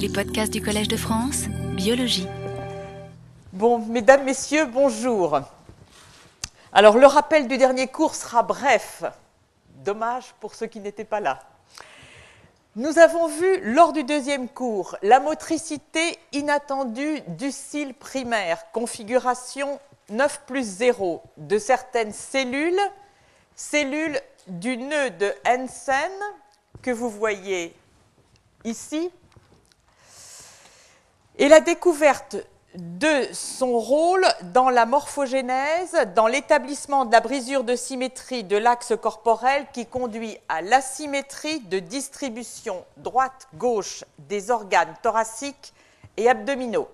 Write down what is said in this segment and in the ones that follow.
Les podcasts du Collège de France, biologie. Bon, mesdames, messieurs, bonjour. Alors, le rappel du dernier cours sera bref. Dommage pour ceux qui n'étaient pas là. Nous avons vu lors du deuxième cours la motricité inattendue du cil primaire, configuration 9 plus 0 de certaines cellules, cellules du nœud de Hansen que vous voyez ici, et la découverte de son rôle dans la morphogénèse, dans l'établissement de la brisure de symétrie de l'axe corporel qui conduit à l'asymétrie de distribution droite-gauche des organes thoraciques et abdominaux.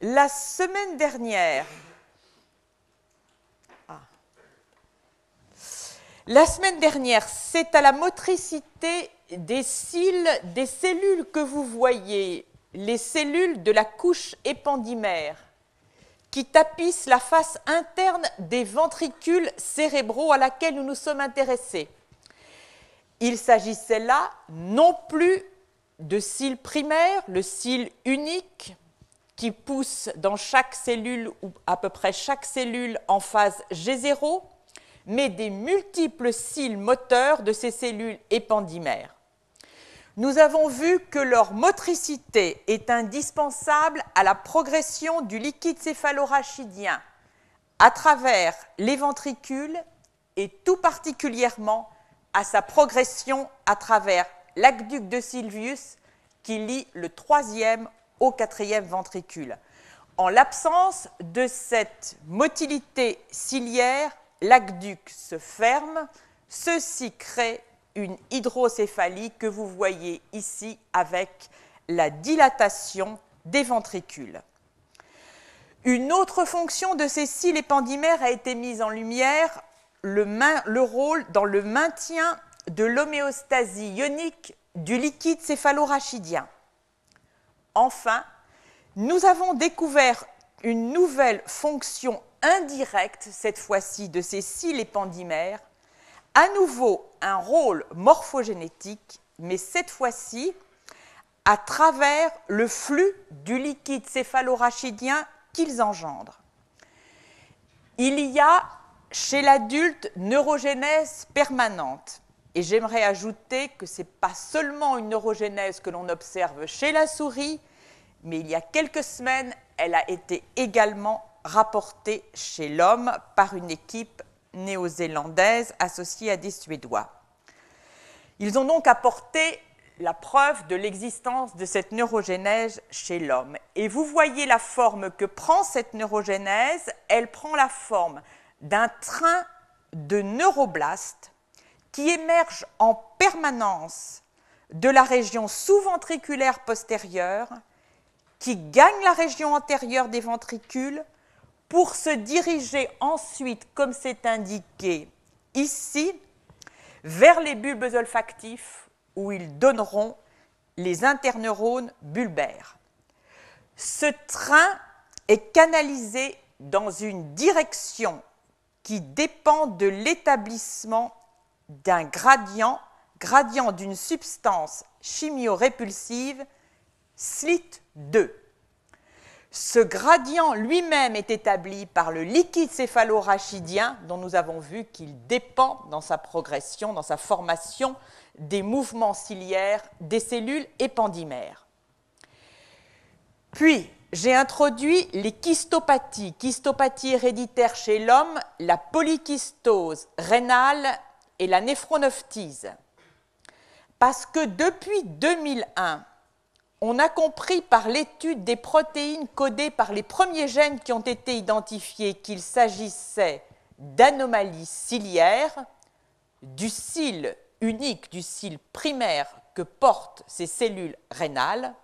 La semaine dernière, ah. la semaine dernière, c'est à la motricité des cils, des cellules que vous voyez les cellules de la couche épendymaire qui tapissent la face interne des ventricules cérébraux à laquelle nous nous sommes intéressés. Il s'agissait là non plus de cils primaires, le cil unique qui pousse dans chaque cellule ou à peu près chaque cellule en phase G0, mais des multiples cils moteurs de ces cellules épendymères nous avons vu que leur motricité est indispensable à la progression du liquide céphalorachidien à travers les ventricules et tout particulièrement à sa progression à travers l'aqueduc de Sylvius qui lie le troisième au quatrième ventricule. En l'absence de cette motilité ciliaire, l'aqueduc se ferme, ceci crée une hydrocéphalie que vous voyez ici avec la dilatation des ventricules. Une autre fonction de ces cils épandymères a été mise en lumière, le, le rôle dans le maintien de l'homéostasie ionique du liquide céphalorachidien. Enfin, nous avons découvert une nouvelle fonction indirecte, cette fois-ci, de ces cils épandymères, à nouveau un rôle morphogénétique, mais cette fois-ci à travers le flux du liquide céphalorachidien qu'ils engendrent. Il y a chez l'adulte neurogénèse permanente. Et j'aimerais ajouter que ce n'est pas seulement une neurogénèse que l'on observe chez la souris, mais il y a quelques semaines, elle a été également rapportée chez l'homme par une équipe néo-zélandaise associée à des Suédois. Ils ont donc apporté la preuve de l'existence de cette neurogénèse chez l'homme. Et vous voyez la forme que prend cette neurogénèse. Elle prend la forme d'un train de neuroblastes qui émerge en permanence de la région sous-ventriculaire postérieure, qui gagne la région antérieure des ventricules, pour se diriger ensuite, comme c'est indiqué ici, vers les bulbes olfactifs où ils donneront les interneurones bulbaires. Ce train est canalisé dans une direction qui dépend de l'établissement d'un gradient, gradient d'une substance chimio-répulsive, SLIT2. Ce gradient lui-même est établi par le liquide céphalorachidien dont nous avons vu qu'il dépend dans sa progression, dans sa formation des mouvements ciliaires des cellules épandymères. Puis, j'ai introduit les kystopathies, kystopathie héréditaire chez l'homme, la polykystose rénale et la néphronophthise. Parce que depuis 2001, on a compris par l'étude des protéines codées par les premiers gènes qui ont été identifiés qu'il s'agissait d'anomalies ciliaires, du cil unique, du cil primaire que portent ces cellules rénales.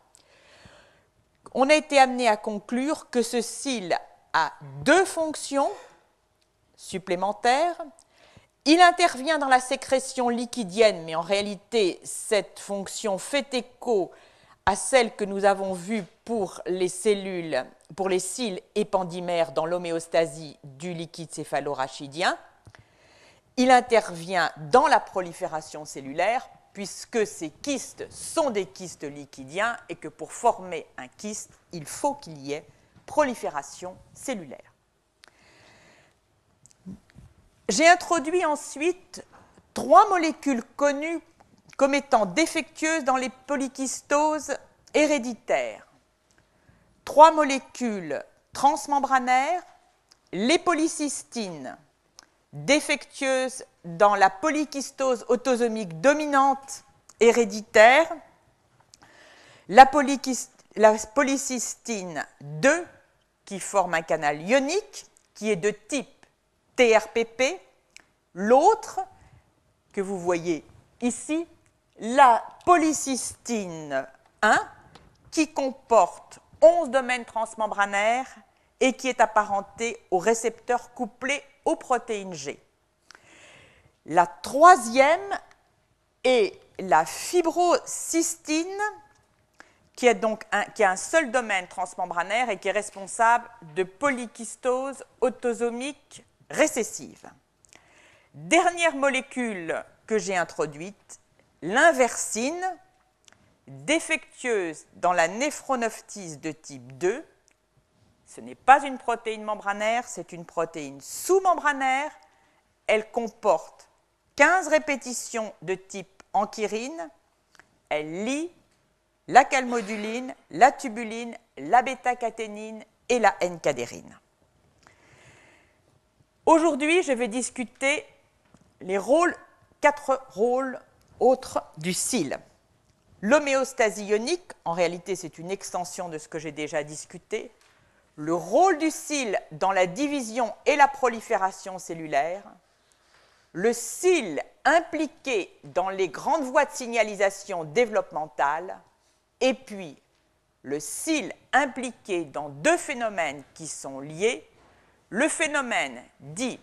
On a été amené à conclure que ce cil a deux fonctions supplémentaires. Il intervient dans la sécrétion liquidienne, mais en réalité, cette fonction fait écho à celle que nous avons vue pour les cellules, pour les cils épandymères dans l'homéostasie du liquide céphalorachidien. Il intervient dans la prolifération cellulaire, puisque ces kystes sont des kystes liquidiens et que pour former un kyste, il faut qu'il y ait prolifération cellulaire. J'ai introduit ensuite trois molécules connues comme étant défectueuses dans les polykystoses héréditaires. Trois molécules transmembranaires, les polycystines, défectueuses dans la polykystose autosomique dominante héréditaire, la, la polycystine 2, qui forme un canal ionique, qui est de type TRPP, l'autre que vous voyez ici, la polycystine 1, qui comporte 11 domaines transmembranaires et qui est apparenté au récepteur couplé aux protéines G. La troisième est la fibrocystine, qui, est a un seul domaine transmembranaire et qui est responsable de polykystose autosomique récessive. Dernière molécule que j'ai introduite, l'inversine, défectueuse dans la néphronophtise de type 2. Ce n'est pas une protéine membranaire, c'est une protéine sous-membranaire. Elle comporte 15 répétitions de type anchyrine. Elle lie la calmoduline, la tubuline, la bêta-caténine et la N-cadérine. Aujourd'hui, je vais discuter les rôles, quatre rôles autres du cil. L'homéostasie ionique, en réalité c'est une extension de ce que j'ai déjà discuté. Le rôle du cil dans la division et la prolifération cellulaire. Le cil impliqué dans les grandes voies de signalisation développementale. Et puis le cil impliqué dans deux phénomènes qui sont liés, le phénomène dit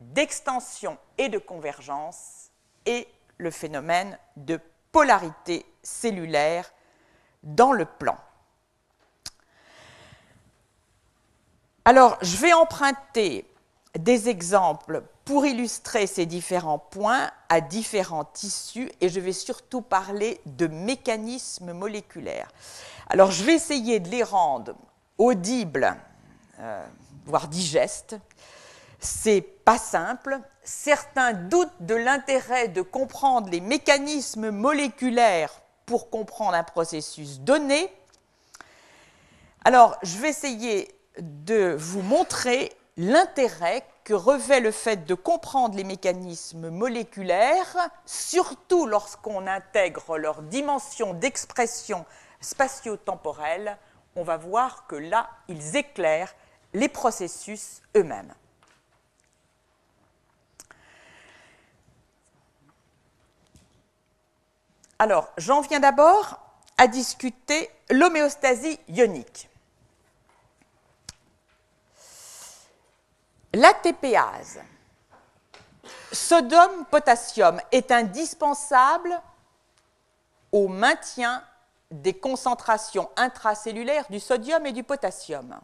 d'extension et de convergence et le phénomène de polarité cellulaire dans le plan. Alors, je vais emprunter des exemples pour illustrer ces différents points à différents tissus et je vais surtout parler de mécanismes moléculaires. Alors, je vais essayer de les rendre audibles. Euh, voire digeste. C'est pas simple. Certains doutent de l'intérêt de comprendre les mécanismes moléculaires pour comprendre un processus donné. Alors, je vais essayer de vous montrer l'intérêt que revêt le fait de comprendre les mécanismes moléculaires, surtout lorsqu'on intègre leur dimension d'expression spatio-temporelle. On va voir que là, ils éclairent les processus eux-mêmes. Alors, j'en viens d'abord à discuter l'homéostasie ionique. L'ATPase, sodium-potassium, est indispensable au maintien des concentrations intracellulaires du sodium et du potassium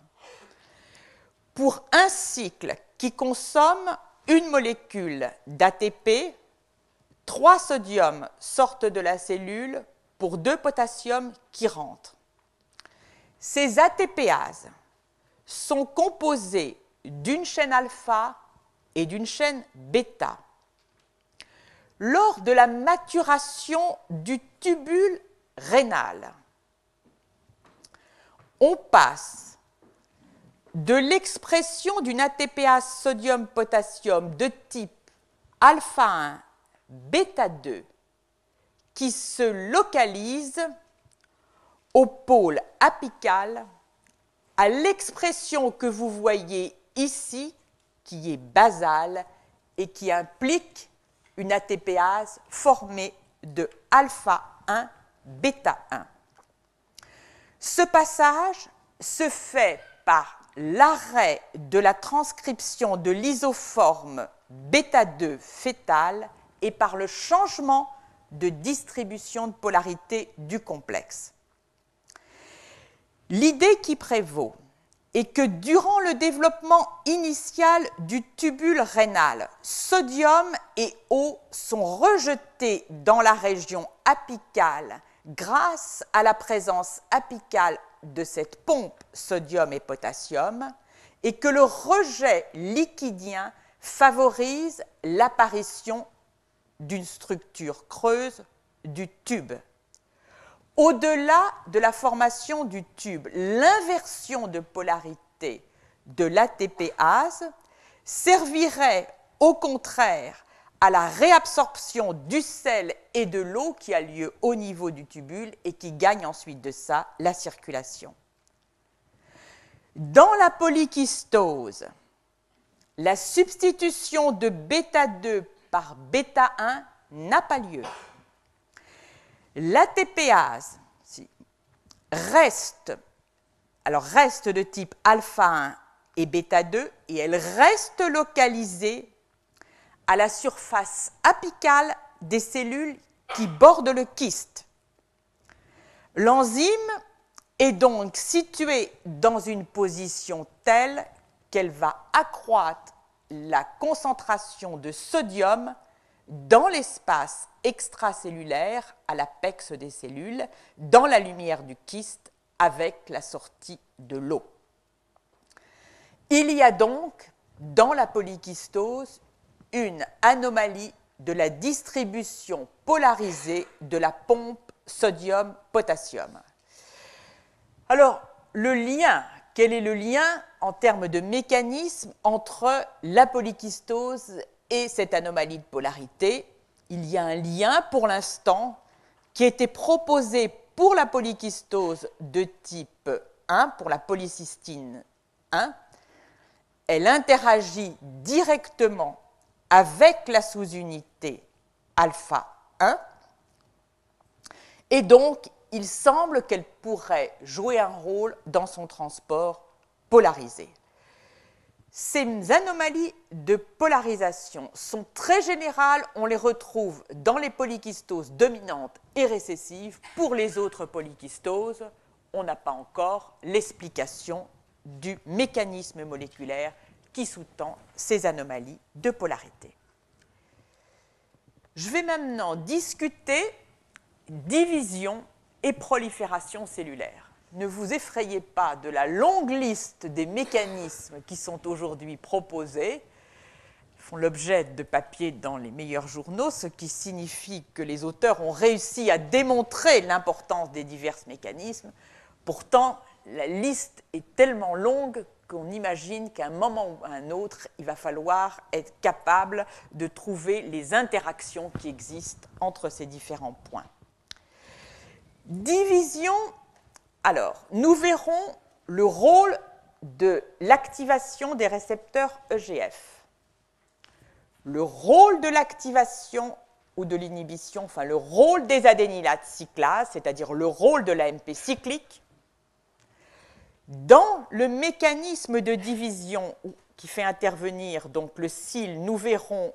pour un cycle qui consomme une molécule d'ATP, trois sodiums sortent de la cellule pour deux potassiums qui rentrent. Ces ATPases sont composées d'une chaîne alpha et d'une chaîne bêta. Lors de la maturation du tubule rénal, on passe de l'expression d'une ATPase sodium-potassium de type alpha 1, bêta 2 qui se localise au pôle apical à l'expression que vous voyez ici qui est basale et qui implique une ATPase formée de alpha 1, bêta 1. Ce passage se fait par l'arrêt de la transcription de l'isoforme bêta-2 fétale et par le changement de distribution de polarité du complexe. L'idée qui prévaut et que durant le développement initial du tubule rénal, sodium et eau sont rejetés dans la région apicale grâce à la présence apicale de cette pompe sodium et potassium, et que le rejet liquidien favorise l'apparition d'une structure creuse du tube. Au-delà de la formation du tube, l'inversion de polarité de l'ATPase servirait au contraire à la réabsorption du sel et de l'eau qui a lieu au niveau du tubule et qui gagne ensuite de ça la circulation. Dans la polykystose, la substitution de bêta 2 par bêta 1 n'a pas lieu. L'ATPase reste, alors reste de type alpha 1 et bêta 2 et elle reste localisée à la surface apicale des cellules qui bordent le kyste. L'enzyme est donc située dans une position telle qu'elle va accroître la concentration de sodium dans l'espace extracellulaire à l'apex des cellules, dans la lumière du kyste, avec la sortie de l'eau. Il y a donc dans la polykystose une anomalie de la distribution polarisée de la pompe sodium-potassium. Alors, le lien, quel est le lien en termes de mécanisme entre la polykystose et cette anomalie de polarité? Il y a un lien pour l'instant qui a été proposé pour la polykystose de type 1, pour la polycystine 1. Elle interagit directement avec la sous-unité alpha 1. Et donc, il semble qu'elle pourrait jouer un rôle dans son transport polarisé. Ces anomalies de polarisation sont très générales, on les retrouve dans les polykystoses dominantes et récessives. Pour les autres polykystoses, on n'a pas encore l'explication du mécanisme moléculaire qui sous-tend ces anomalies de polarité. Je vais maintenant discuter division et prolifération cellulaire. Ne vous effrayez pas de la longue liste des mécanismes qui sont aujourd'hui proposés, font l'objet de papiers dans les meilleurs journaux, ce qui signifie que les auteurs ont réussi à démontrer l'importance des divers mécanismes. Pourtant, la liste est tellement longue qu'on imagine qu'à un moment ou à un autre, il va falloir être capable de trouver les interactions qui existent entre ces différents points. Division, alors, nous verrons le rôle de l'activation des récepteurs EGF. Le rôle de l'activation ou de l'inhibition, enfin le rôle des adénylates cyclases, c'est-à-dire le rôle de l'AMP cyclique, dans le mécanisme de division qui fait intervenir donc le CIL, nous verrons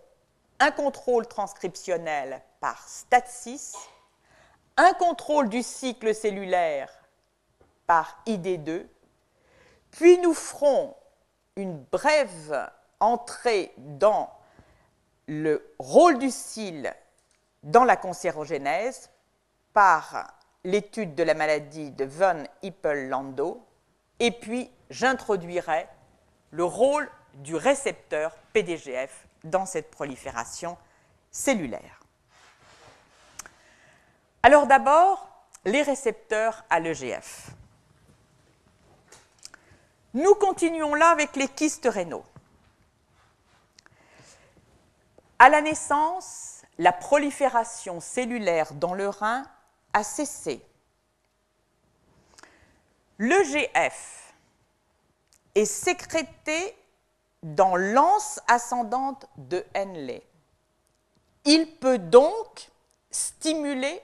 un contrôle transcriptionnel par STAT6, un contrôle du cycle cellulaire par ID2, puis nous ferons une brève entrée dans le rôle du cil dans la cancérogénèse par l'étude de la maladie de von Hippel-Lando et puis, j'introduirai le rôle du récepteur PDGF dans cette prolifération cellulaire. Alors d'abord, les récepteurs à l'EGF. Nous continuons là avec les kystes rénaux. À la naissance, la prolifération cellulaire dans le rein a cessé L'EGF est sécrété dans l'anse ascendante de Henley. Il peut donc stimuler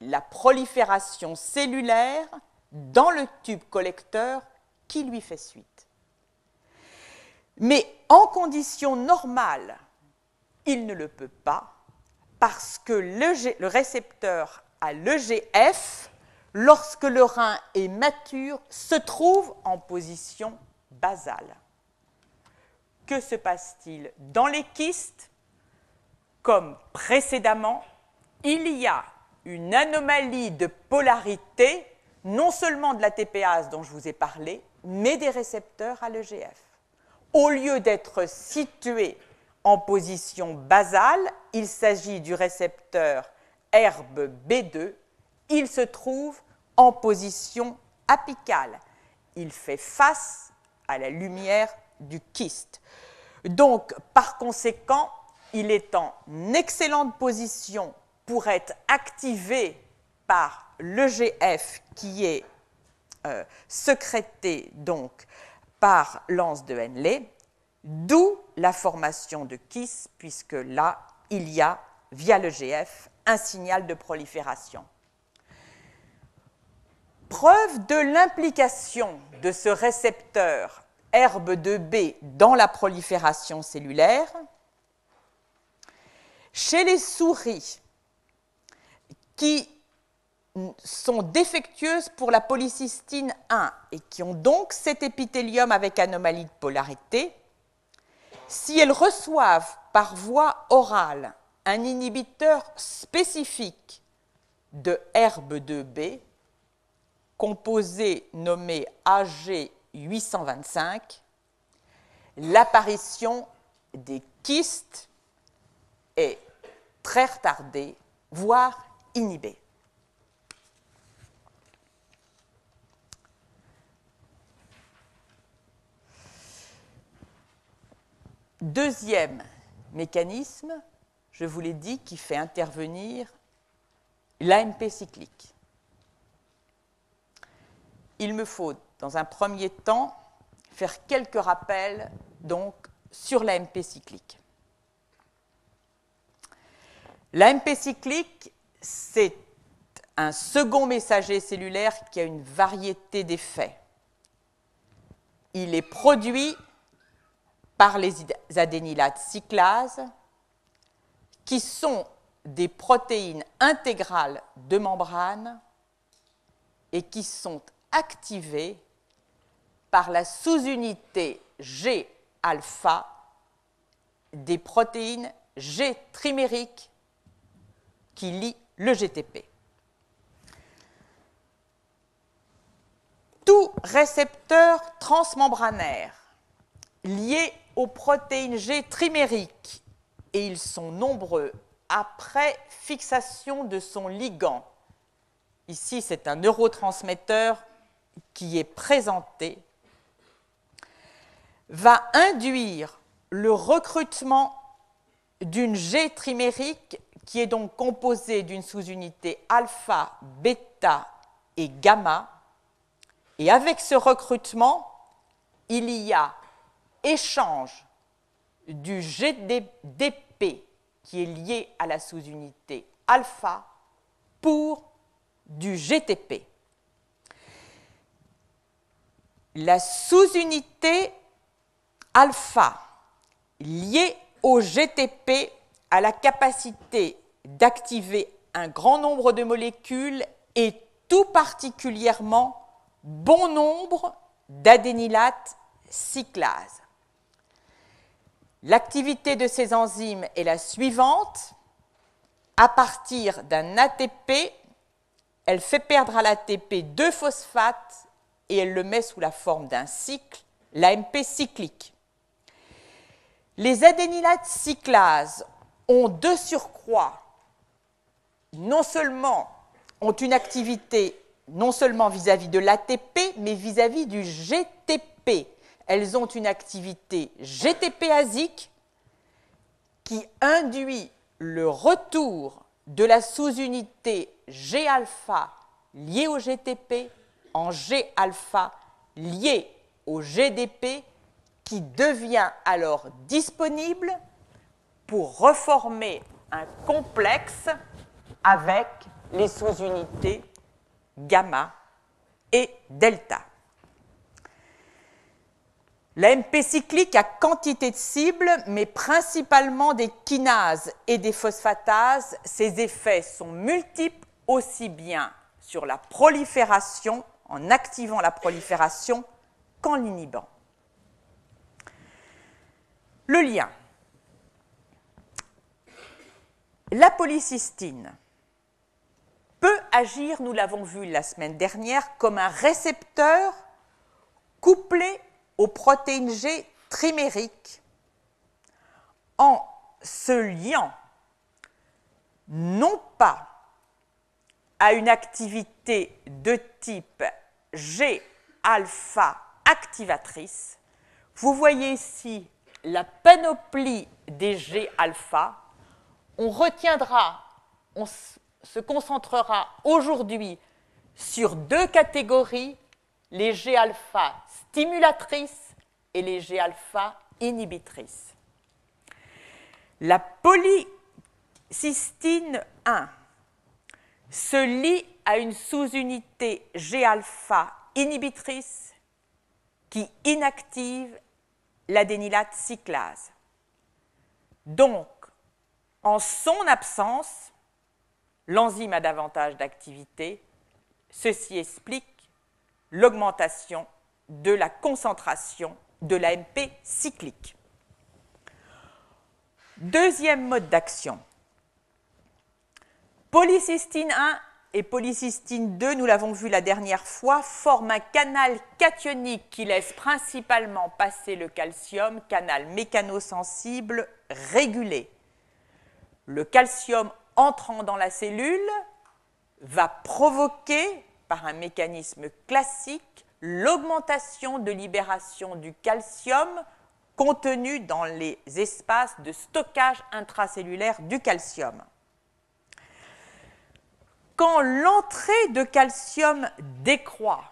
la prolifération cellulaire dans le tube collecteur qui lui fait suite. Mais en conditions normales, il ne le peut pas parce que le, récepteur à l'EGF lorsque le rein est mature, se trouve en position basale. Que se passe-t-il Dans les kystes, comme précédemment, il y a une anomalie de polarité, non seulement de la TPase dont je vous ai parlé, mais des récepteurs à l'EGF. Au lieu d'être situés en position basale, il s'agit du récepteur herbe B2, il se trouve en position apicale. Il fait face à la lumière du kyste. Donc, par conséquent, il est en excellente position pour être activé par l'EGF qui est euh, sécrété donc par l'anse de Henley, d'où la formation de KISS, puisque là, il y a, via l'EGF, un signal de prolifération. Preuve de l'implication de ce récepteur herbe de B dans la prolifération cellulaire, chez les souris qui sont défectueuses pour la polycystine 1 et qui ont donc cet épithélium avec anomalie de polarité, si elles reçoivent par voie orale un inhibiteur spécifique de herbe de B, composé nommé AG825, l'apparition des kystes est très retardée, voire inhibée. Deuxième mécanisme, je vous l'ai dit, qui fait intervenir l'AMP cyclique. Il me faut, dans un premier temps, faire quelques rappels donc, sur l'AMP cyclique. L'AMP cyclique, c'est un second messager cellulaire qui a une variété d'effets. Il est produit par les adénylates cyclases, qui sont des protéines intégrales de membrane et qui sont activées par la sous-unité G-alpha des protéines G trimériques qui lient le GTP. Tout récepteur transmembranaire lié aux protéines G trimériques, et ils sont nombreux, après fixation de son ligand. Ici, c'est un neurotransmetteur qui est présenté, va induire le recrutement d'une G trimérique qui est donc composée d'une sous-unité alpha, bêta et gamma. Et avec ce recrutement, il y a échange du GDP qui est lié à la sous-unité alpha pour du GTP. La sous-unité alpha liée au GTP a la capacité d'activer un grand nombre de molécules et tout particulièrement bon nombre d'adénylates cyclases. L'activité de ces enzymes est la suivante. À partir d'un ATP, elle fait perdre à l'ATP deux phosphates et elle le met sous la forme d'un cycle, l'AMP cyclique. Les adénylates cyclases ont deux surcroît, non seulement ont une activité non seulement vis-à-vis -vis de l'ATP, mais vis-à-vis -vis du GTP, elles ont une activité GTP-asique qui induit le retour de la sous-unité G-alpha liée au GTP en G-alpha lié au GDP qui devient alors disponible pour reformer un complexe avec les sous-unités gamma et delta. L'AMP cyclique a quantité de cibles, mais principalement des kinases et des phosphatases. Ces effets sont multiples aussi bien sur la prolifération, en activant la prolifération, qu'en l'inhibant. Le lien. La polycystine peut agir, nous l'avons vu la semaine dernière, comme un récepteur couplé aux protéines G trimériques en se liant non pas à une activité de type G-alpha activatrice. Vous voyez ici la panoplie des G-alpha. On retiendra, on se concentrera aujourd'hui sur deux catégories, les G-alpha stimulatrices et les G-alpha inhibitrices. La polycystine 1 se lie à une sous-unité G-alpha inhibitrice qui inactive l'adénylate cyclase. Donc, en son absence, l'enzyme a davantage d'activité. Ceci explique l'augmentation de la concentration de l'AMP cyclique. Deuxième mode d'action. Polycystine 1 et polycystine 2, nous l'avons vu la dernière fois, forment un canal cationique qui laisse principalement passer le calcium, canal mécanosensible régulé. Le calcium entrant dans la cellule va provoquer, par un mécanisme classique, l'augmentation de libération du calcium contenu dans les espaces de stockage intracellulaire du calcium. Quand l'entrée de calcium décroît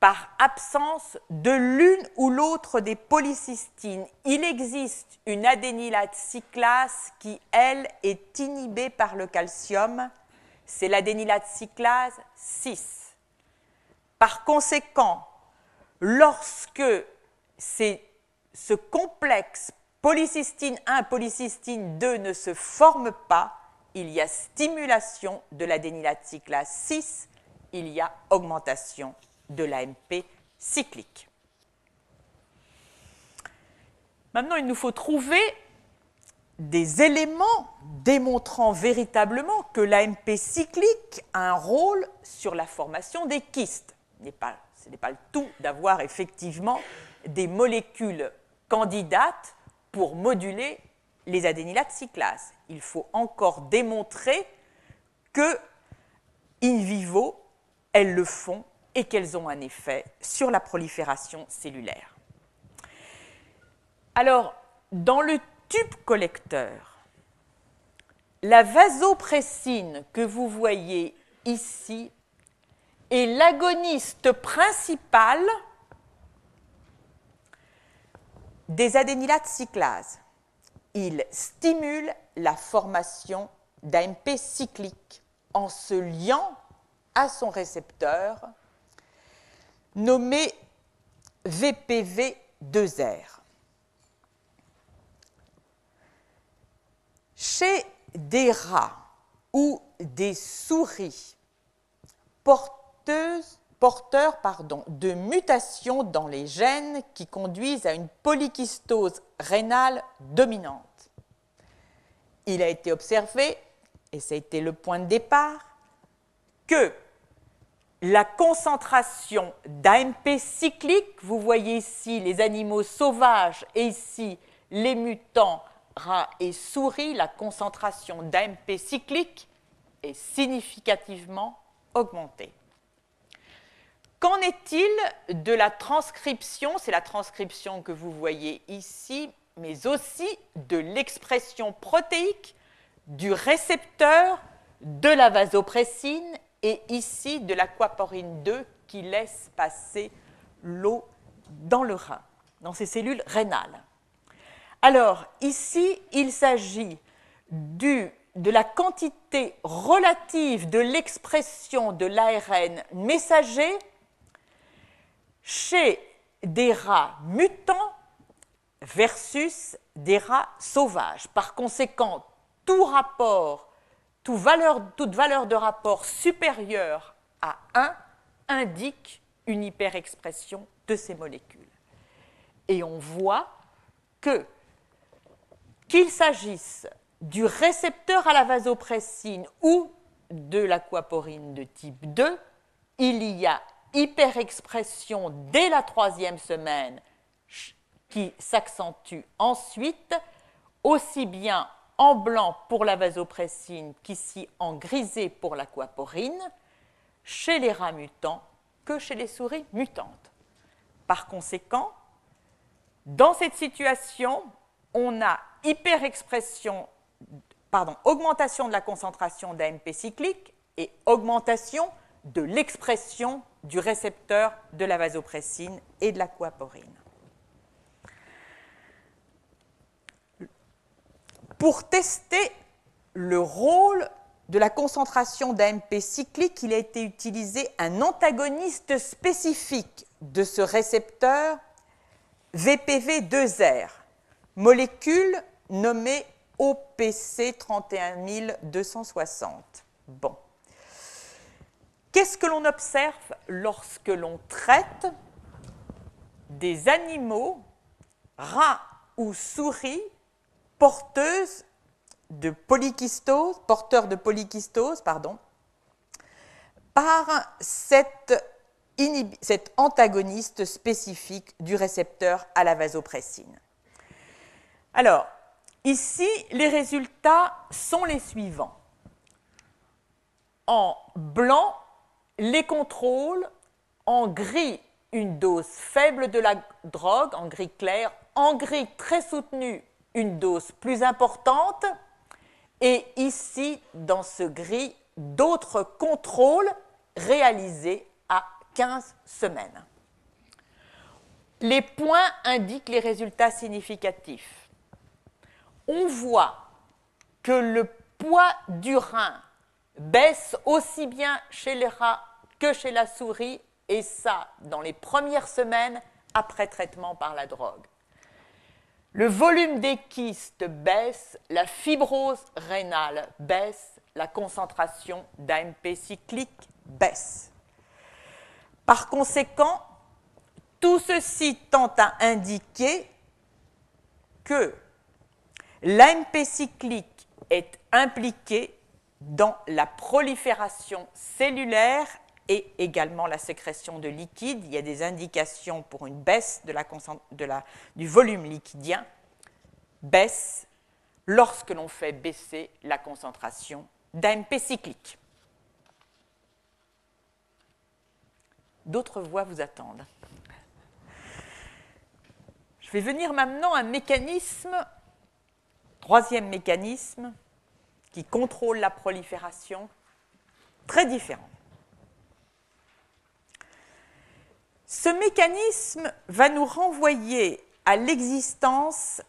par absence de l'une ou l'autre des polycystines, il existe une adénylate cyclase qui, elle, est inhibée par le calcium. C'est l'adénylate cyclase 6. Par conséquent, lorsque ce complexe polycystine 1, polycystine 2 ne se forme pas, il y a stimulation de l'adénylate cyclase 6, il y a augmentation de l'AMP cyclique. Maintenant, il nous faut trouver des éléments démontrant véritablement que l'AMP cyclique a un rôle sur la formation des kystes. ce n'est pas le tout d'avoir effectivement des molécules candidates pour moduler les adénylates cyclases. Il faut encore démontrer que, in vivo, elles le font et qu'elles ont un effet sur la prolifération cellulaire. Alors, dans le tube collecteur, la vasopressine que vous voyez ici est l'agoniste principal des adénylates cyclases il stimule la formation d'AMP cyclique en se liant à son récepteur nommé VPV2R. Chez des rats ou des souris porteurs de mutations dans les gènes qui conduisent à une polykystose rénale dominante. Il a été observé, et ça a été le point de départ, que la concentration d'AMP cyclique, vous voyez ici les animaux sauvages et ici les mutants rats et souris, la concentration d'AMP cyclique est significativement augmentée. Qu'en est-il de la transcription? C'est la transcription que vous voyez ici, mais aussi de l'expression protéique du récepteur de la vasopressine et ici de l'aquaporine 2 qui laisse passer l'eau dans le rein, dans ces cellules rénales. Alors, ici, il s'agit de la quantité relative de l'expression de l'ARN messager chez des rats mutants versus des rats sauvages. Par conséquent, tout rapport, toute valeur, de rapport supérieure à 1 indique une hyperexpression de ces molécules. Et on voit que qu'il s'agisse du récepteur à la vasopressine ou de l'aquaporine de type 2, il y a hyperexpression dès la troisième semaine qui s'accentue ensuite, aussi bien en blanc pour la vasopressine qu'ici en grisé pour l'aquaporine, chez les rats mutants que chez les souris mutantes. Par conséquent, dans cette situation, on a hyperexpression, pardon, augmentation de la concentration d'AMP cyclique et augmentation de l'expression du récepteur de la vasopressine et de l'aquaporine. Pour tester le rôle de la concentration d'AMP cyclique, il a été utilisé un antagoniste spécifique de ce récepteur VPV2R, molécule nommée OPC 31260. Bon. Qu'est-ce que l'on observe lorsque l'on traite des animaux, rats ou souris, porteuses de polykystose, porteurs de polykystose, pardon, par cet antagoniste spécifique du récepteur à la vasopressine. Alors, ici, les résultats sont les suivants. En blanc, les contrôles, en gris, une dose faible de la drogue, en gris clair, en gris très soutenu, une dose plus importante, et ici, dans ce gris, d'autres contrôles réalisés à 15 semaines. Les points indiquent les résultats significatifs. On voit que le poids du rein baisse aussi bien chez les rats que chez la souris, et ça dans les premières semaines après traitement par la drogue. Le volume des kystes baisse, la fibrose rénale baisse, la concentration d'AMP cyclique baisse. Par conséquent, tout ceci tend à indiquer que l'AMP cyclique est impliqué dans la prolifération cellulaire et également la sécrétion de liquide. Il y a des indications pour une baisse du volume liquidien, baisse lorsque l'on fait baisser la concentration d'AMP cyclique. D'autres voies vous attendent. Je vais venir maintenant à un mécanisme, troisième mécanisme, qui contrôle la prolifération, très différent. Ce mécanisme va nous renvoyer à l'existence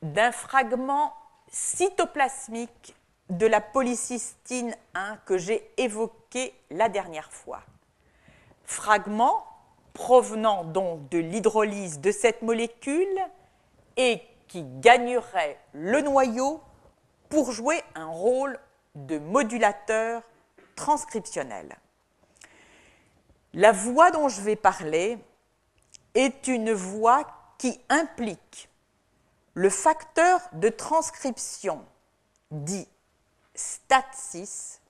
d'un fragment cytoplasmique de la polycystine 1 que j'ai évoqué la dernière fois. Fragment provenant donc de l'hydrolyse de cette molécule et qui gagnerait le noyau pour jouer un rôle de modulateur transcriptionnel. La voie dont je vais parler est une voie qui implique le facteur de transcription dit STAT6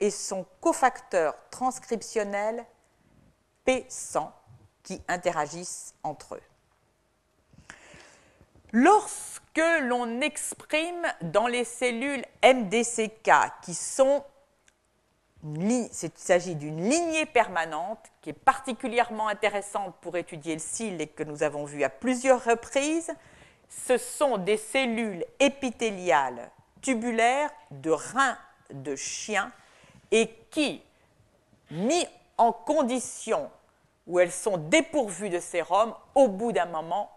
et son cofacteur transcriptionnel P100 qui interagissent entre eux. Lorsque l'on exprime dans les cellules MDCK, qui sont il s'agit d'une lignée permanente qui est particulièrement intéressante pour étudier le cil et que nous avons vu à plusieurs reprises. Ce sont des cellules épithéliales tubulaires de reins de chien et qui, mis en condition où elles sont dépourvues de sérum, au bout d'un moment,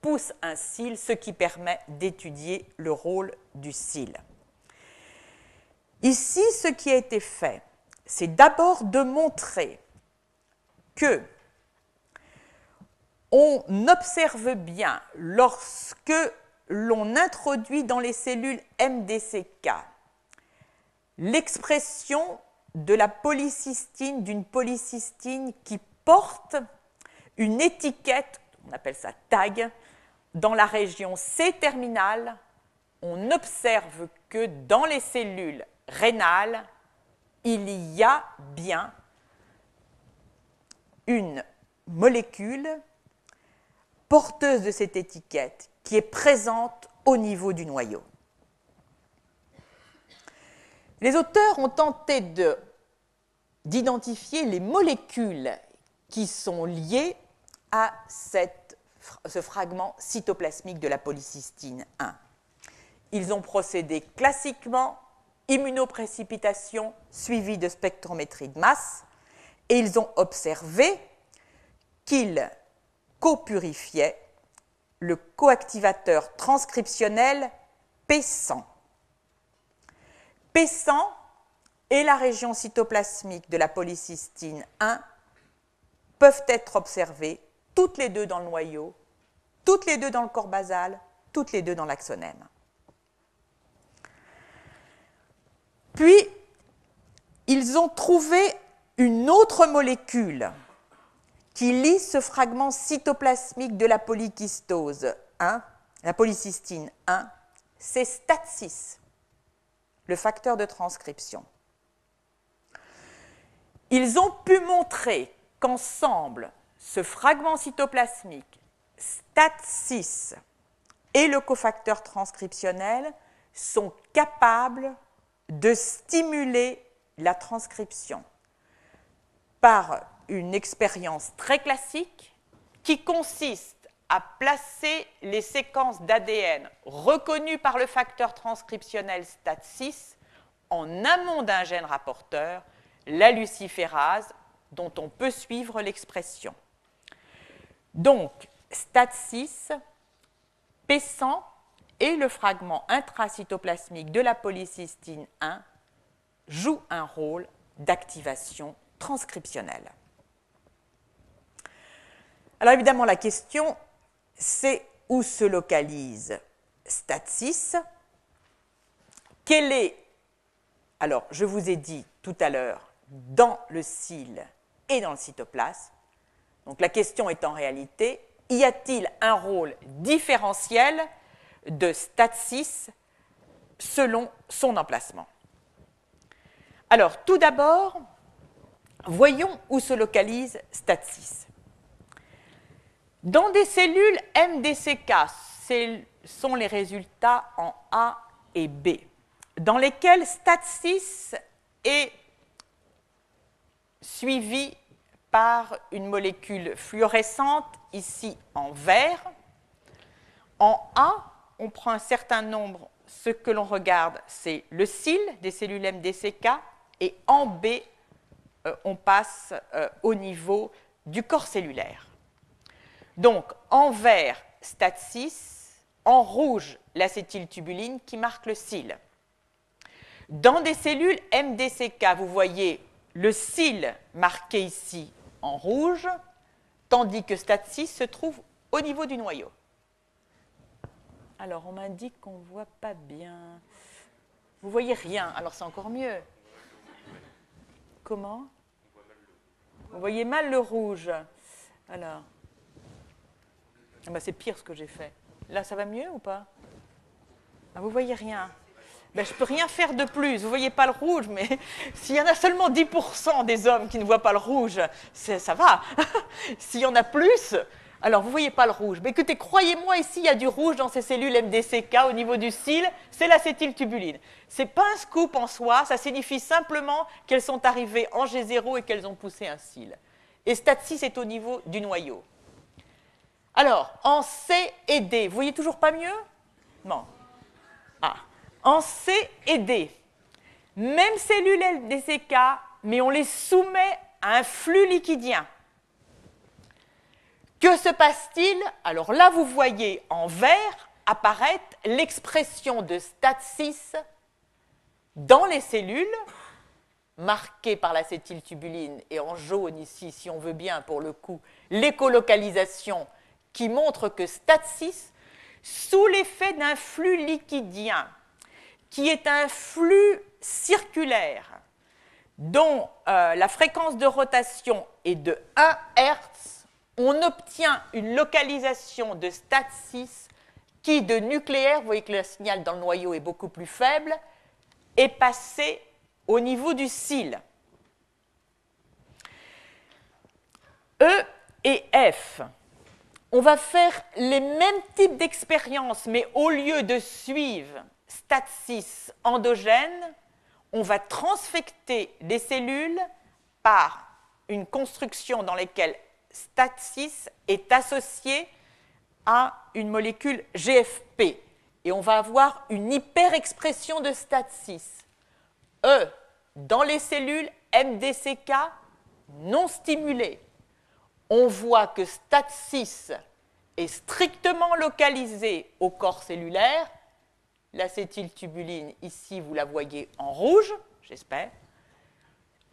poussent un cil, ce qui permet d'étudier le rôle du cil. Ici, ce qui a été fait, c'est d'abord de montrer que on observe bien lorsque l'on introduit dans les cellules MDCK l'expression de la polycystine, d'une polycystine qui porte une étiquette, on appelle ça tag, dans la région C-terminale, on observe que dans les cellules rénales, il y a bien une molécule porteuse de cette étiquette qui est présente au niveau du noyau. Les auteurs ont tenté d'identifier les molécules qui sont liées à ce fragment cytoplasmique de la polycystine 1. Ils ont procédé classiquement, immunoprécipitation suivie de spectrométrie de masse, et ils ont observé qu'ils copurifiaient le coactivateur transcriptionnel P100. P100 et la région cytoplasmique de la polycystine 1 peuvent être observées toutes les deux dans le noyau, toutes les deux dans le corps basal, toutes les deux dans l'axonème. Puis, ils ont trouvé une autre molécule qui lie ce fragment cytoplasmique de la polykystose 1, la polycystine 1, c'est STAT6, le facteur de transcription. Ils ont pu montrer qu'ensemble, ce fragment cytoplasmique, STAT6 et le cofacteur transcriptionnel sont capables de stimuler la transcription par une expérience très classique qui consiste à placer les séquences d'ADN reconnues par le facteur transcriptionnel STAT6 en amont d'un gène rapporteur, la luciférase, dont on peut suivre l'expression. Donc, STAT6, P100 et le fragment intracytoplasmique de la polycystine 1 jouent un rôle d'activation transcriptionnelle. Alors évidemment, la question, c'est où se localise STAT6 Quel est, alors je vous ai dit tout à l'heure, dans le cil et dans le cytoplasme. Donc la question est en réalité, y a-t-il un rôle différentiel de STAT6 selon son emplacement. Alors, tout d'abord, voyons où se localise STAT6. Dans des cellules MDCK, ce sont les résultats en A et B, dans lesquels STAT6 est suivi par une molécule fluorescente, ici en vert. En A, on prend un certain nombre, ce que l'on regarde, c'est le cil des cellules MDCK, et en B, euh, on passe euh, au niveau du corps cellulaire. Donc, en vert, STAT6, en rouge, l'acétyltubuline qui marque le cil. Dans des cellules MDCK, vous voyez le cil marqué ici en rouge, tandis que STAT6 se trouve au niveau du noyau. Alors, on m'indique qu'on ne voit pas bien. Vous voyez rien, alors c'est encore mieux. Comment? Vous voyez mal le rouge. Alors. Ah bah, c'est pire ce que j'ai fait. Là, ça va mieux ou pas? Ah, Vous voyez rien. Ben, je ne peux rien faire de plus. Vous ne voyez pas le rouge, mais s'il y en a seulement 10% des hommes qui ne voient pas le rouge, ça va. s'il y en a plus, alors, vous ne voyez pas le rouge. Mais écoutez, croyez-moi, ici, il y a du rouge dans ces cellules MDCK au niveau du cil, c'est l'acétyltubuline. Ce n'est pas un scoop en soi, ça signifie simplement qu'elles sont arrivées en G0 et qu'elles ont poussé un cil. Et STAT6 est au niveau du noyau. Alors, en C et D, vous voyez toujours pas mieux? Non. Ah. En C et D, même cellules MDCK, mais on les soumet à un flux liquidien. Que se passe-t-il Alors là, vous voyez en vert apparaître l'expression de STAT6 dans les cellules, marquées par l'acétyltubuline, et en jaune ici, si on veut bien, pour le coup, l'écolocalisation qui montre que STAT6, sous l'effet d'un flux liquidien, qui est un flux circulaire, dont euh, la fréquence de rotation est de 1 Hz, on obtient une localisation de STAT6 qui de nucléaire, vous voyez que le signal dans le noyau est beaucoup plus faible, est passé au niveau du cil. E et F. On va faire les mêmes types d'expériences, mais au lieu de suivre STAT6 endogène, on va transfecter les cellules par une construction dans laquelle STAT6 est associé à une molécule GFP. Et on va avoir une hyperexpression de STAT6. E dans les cellules MDCK non stimulées. On voit que STAT6 est strictement localisé au corps cellulaire. L'acétyltubuline, ici, vous la voyez en rouge, j'espère.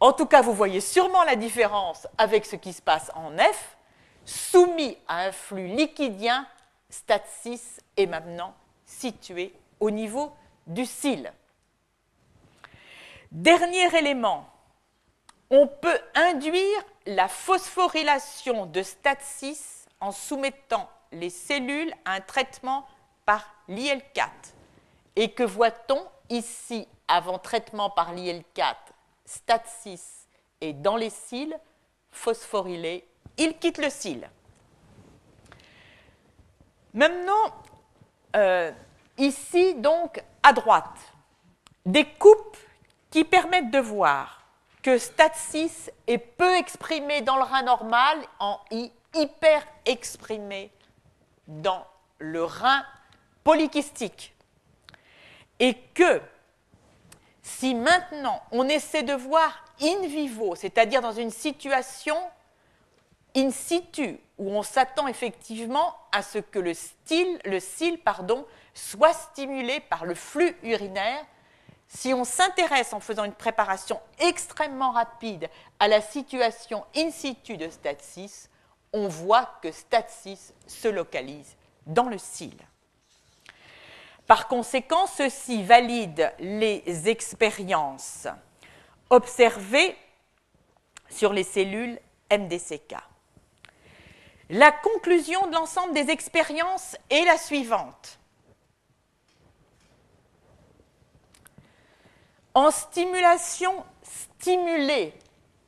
En tout cas, vous voyez sûrement la différence avec ce qui se passe en F. Soumis à un flux liquidien, STAT6 est maintenant situé au niveau du cil. Dernier élément, on peut induire la phosphorylation de STAT6 en soumettant les cellules à un traitement par l'IL4. Et que voit-on ici avant traitement par l'IL4 STAT6 est dans les cils, phosphorylé, il quitte le cil. Maintenant, euh, ici, donc, à droite, des coupes qui permettent de voir que STAT6 est peu exprimé dans le rein normal, en hyper exprimé dans le rein polykystique. Et que si maintenant on essaie de voir in vivo, c'est-à-dire dans une situation in situ, où on s'attend effectivement à ce que le, style, le cil pardon, soit stimulé par le flux urinaire, si on s'intéresse en faisant une préparation extrêmement rapide à la situation in situ de STAT6, on voit que STAT6 se localise dans le cil. Par conséquent, ceci valide les expériences observées sur les cellules MDCK. La conclusion de l'ensemble des expériences est la suivante. En stimulation stimulée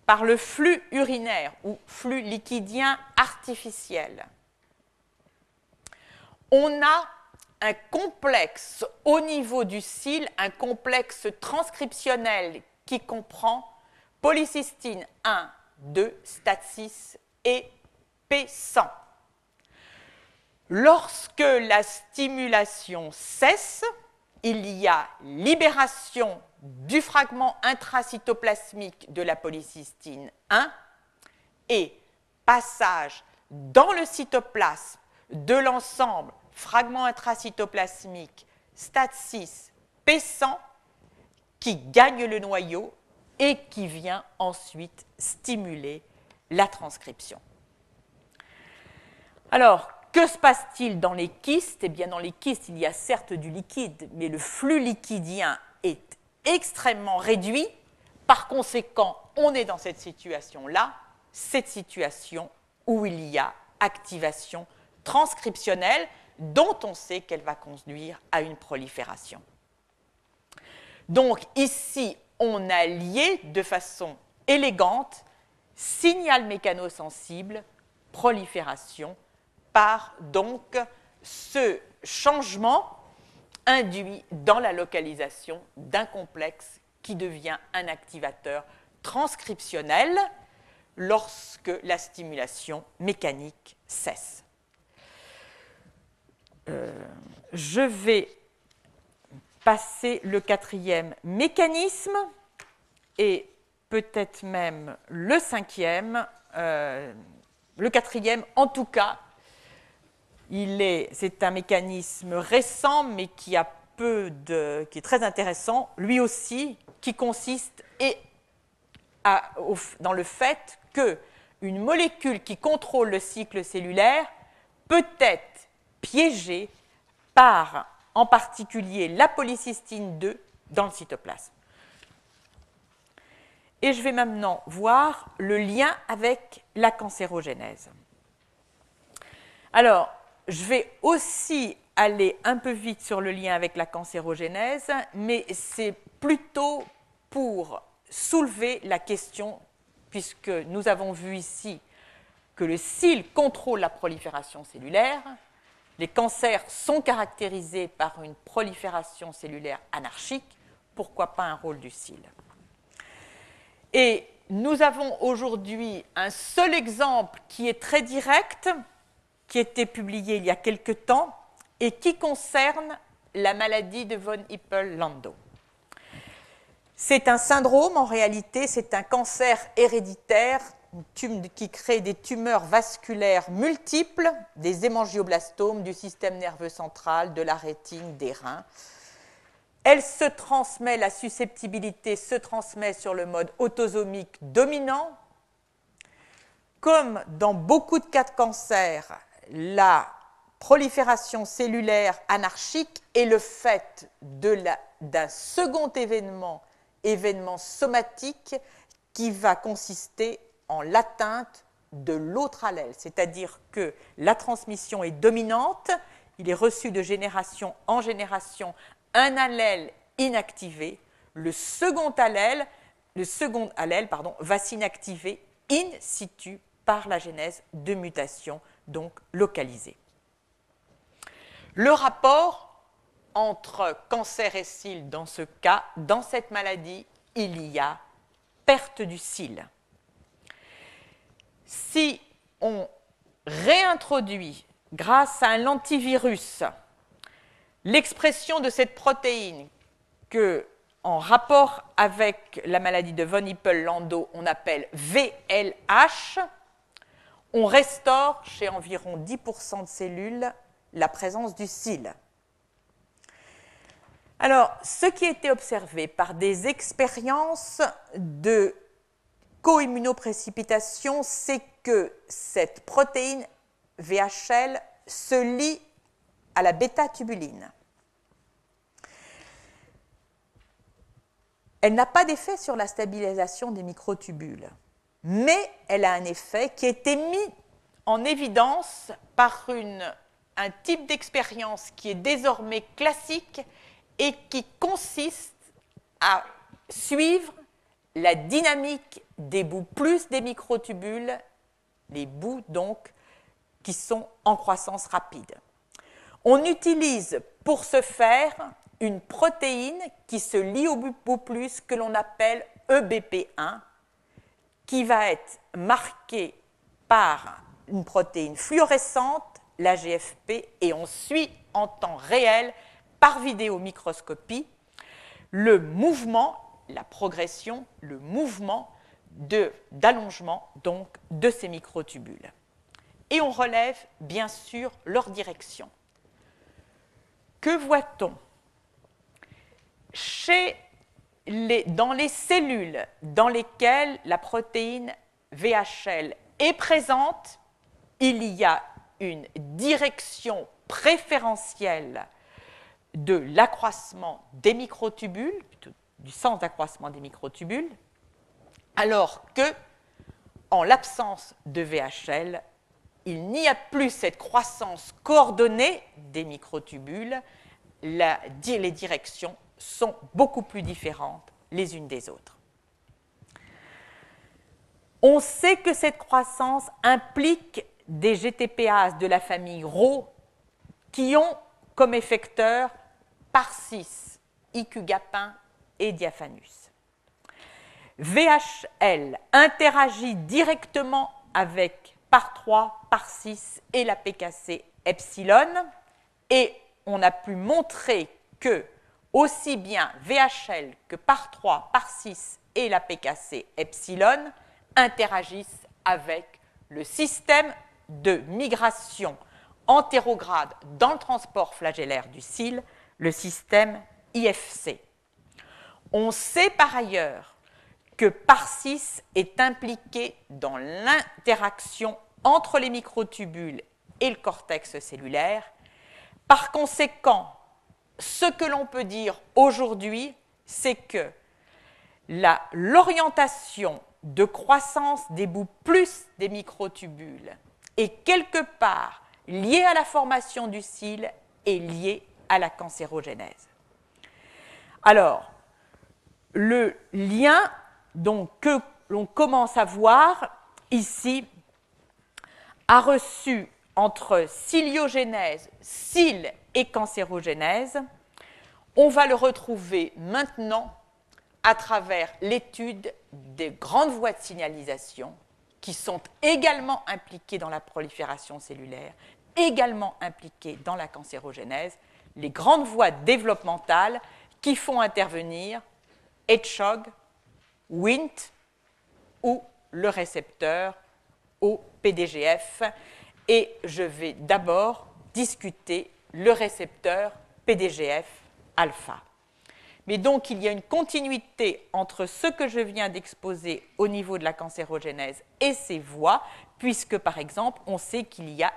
par le flux urinaire ou flux liquidien artificiel, on a un complexe au niveau du cil, un complexe transcriptionnel qui comprend polycystine 1, 2, STAT6 et P100. Lorsque la stimulation cesse, il y a libération du fragment intracytoplasmique de la polycystine 1 et passage dans le cytoplasme de l'ensemble fragment intracytoplasmique STAT6 P100 qui gagne le noyau et qui vient ensuite stimuler la transcription. Alors, que se passe-t-il dans les kystes? Eh bien, dans les kystes, il y a certes du liquide, mais le flux liquidien est extrêmement réduit. Par conséquent, on est dans cette situation-là, cette situation où il y a activation transcriptionnelle dont on sait qu'elle va conduire à une prolifération. Donc ici, on a lié de façon élégante signal mécanosensible, prolifération, par donc ce changement induit dans la localisation d'un complexe qui devient un activateur transcriptionnel lorsque la stimulation mécanique cesse. Euh, je vais passer le quatrième mécanisme et peut-être même le cinquième. Euh, le quatrième, en tout cas, c'est un mécanisme récent, mais qui a peu de, qui est très intéressant, lui aussi, qui consiste et dans le fait que une molécule qui contrôle le cycle cellulaire peut être piégée par en particulier la polycystine 2 dans le cytoplasme. Et je vais maintenant voir le lien avec la cancérogénèse. Alors, je vais aussi aller un peu vite sur le lien avec la cancérogénèse, mais c'est plutôt pour soulever la question, puisque nous avons vu ici que le cil contrôle la prolifération cellulaire, les cancers sont caractérisés par une prolifération cellulaire anarchique, pourquoi pas un rôle du cil Et nous avons aujourd'hui un seul exemple qui est très direct, qui a été publié il y a quelque temps et qui concerne la maladie de von Hippel-Lando. C'est un syndrome, en réalité, c'est un cancer héréditaire qui crée des tumeurs vasculaires multiples, des hémangioblastomes du système nerveux central, de la rétine, des reins. Elle se transmet, la susceptibilité se transmet sur le mode autosomique dominant. Comme dans beaucoup de cas de cancer, la prolifération cellulaire anarchique est le fait d'un second événement, événement somatique, qui va consister en l'atteinte de l'autre allèle, c'est-à-dire que la transmission est dominante, il est reçu de génération en génération un allèle inactivé, le second allèle, le second allèle pardon, va s'inactiver in situ par la genèse de mutations donc localisées. Le rapport entre cancer et cils dans ce cas, dans cette maladie, il y a perte du cil si on réintroduit, grâce à un antivirus, l'expression de cette protéine que, en rapport avec la maladie de von Hippel-Lando, on appelle VLH, on restaure chez environ 10% de cellules la présence du cil. Alors, ce qui a été observé par des expériences de co-immunoprécipitation, c'est que cette protéine VHL se lie à la bêta-tubuline. Elle n'a pas d'effet sur la stabilisation des microtubules, mais elle a un effet qui a été mis en évidence par un type d'expérience qui est désormais classique et qui consiste à suivre la dynamique des bouts plus des microtubules, les bouts donc qui sont en croissance rapide. On utilise pour ce faire une protéine qui se lie au bout plus que l'on appelle EBP1, qui va être marquée par une protéine fluorescente, la GFP, et on suit en temps réel, par vidéomicroscopie, le mouvement la progression, le mouvement d'allongement donc de ces microtubules. Et on relève bien sûr leur direction. Que voit-on? Dans les cellules dans lesquelles la protéine VHL est présente, il y a une direction préférentielle de l'accroissement des microtubules, du sens d'accroissement des microtubules, alors que, en l'absence de VHL, il n'y a plus cette croissance coordonnée des microtubules, les directions sont beaucoup plus différentes les unes des autres. On sait que cette croissance implique des GTPase de la famille Rho qui ont comme effecteur par 6 IQ-gapin et diaphanus. VHL interagit directement avec par 3, par 6 et la PKC epsilon et on a pu montrer que aussi bien VHL que par 3, par 6 et la PKC epsilon interagissent avec le système de migration antérograde dans le transport flagellaire du cil, le système IFC. On sait par ailleurs que PAR6 est impliqué dans l'interaction entre les microtubules et le cortex cellulaire. Par conséquent, ce que l'on peut dire aujourd'hui, c'est que l'orientation de croissance des bouts plus des microtubules et quelque part lié à la formation du cil et lié à la cancérogénèse. Alors, le lien que l'on commence à voir ici a reçu entre ciliogénèse, cil et cancérogénèse, on va le retrouver maintenant à travers l'étude des grandes voies de signalisation qui sont également impliquées dans la prolifération cellulaire, également impliquées dans la cancérogénèse, les grandes voies développementales qui font intervenir Hedgehog, Wnt ou le récepteur au PDGF. Et je vais d'abord discuter le récepteur PDGF alpha. Mais donc il y a une continuité entre ce que je viens d'exposer au niveau de la cancérogénèse et ces voies, puisque par exemple on sait qu'il y a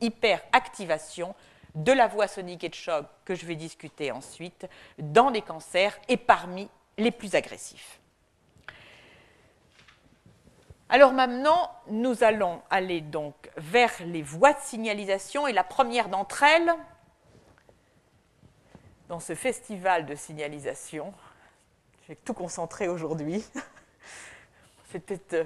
hyperactivation de la voie sonique et de choc que je vais discuter ensuite dans les cancers et parmi les plus agressifs. Alors maintenant, nous allons aller donc vers les voies de signalisation et la première d'entre elles, dans ce festival de signalisation, je vais tout concentrer aujourd'hui, c'était euh,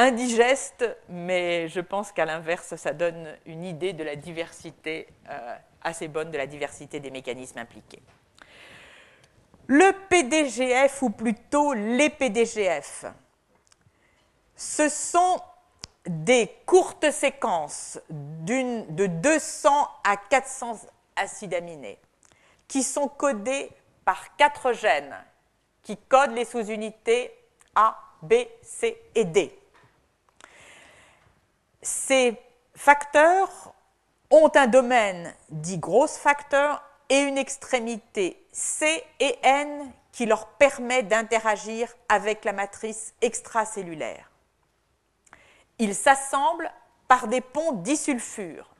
indigeste, mais je pense qu'à l'inverse, ça donne une idée de la diversité euh, assez bonne de la diversité des mécanismes impliqués. Le PDGF, ou plutôt les PDGF, ce sont des courtes séquences de 200 à 400 acides aminés qui sont codés par quatre gènes qui codent les sous-unités A, B, C et D. Ces facteurs ont un domaine dit gros facteur et une extrémité C et N qui leur permet d'interagir avec la matrice extracellulaire. Ils s'assemblent par des ponts disulfures.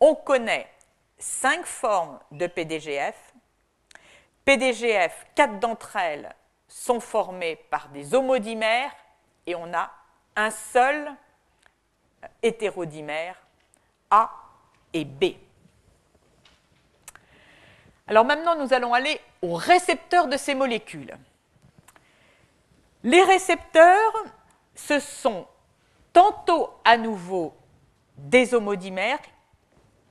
On connaît cinq formes de PDGF. PDGF, quatre d'entre elles sont formées par des homodimères et on a un seul hétérodimère A et B. Alors maintenant, nous allons aller aux récepteurs de ces molécules. Les récepteurs, ce sont tantôt à nouveau des homodimères,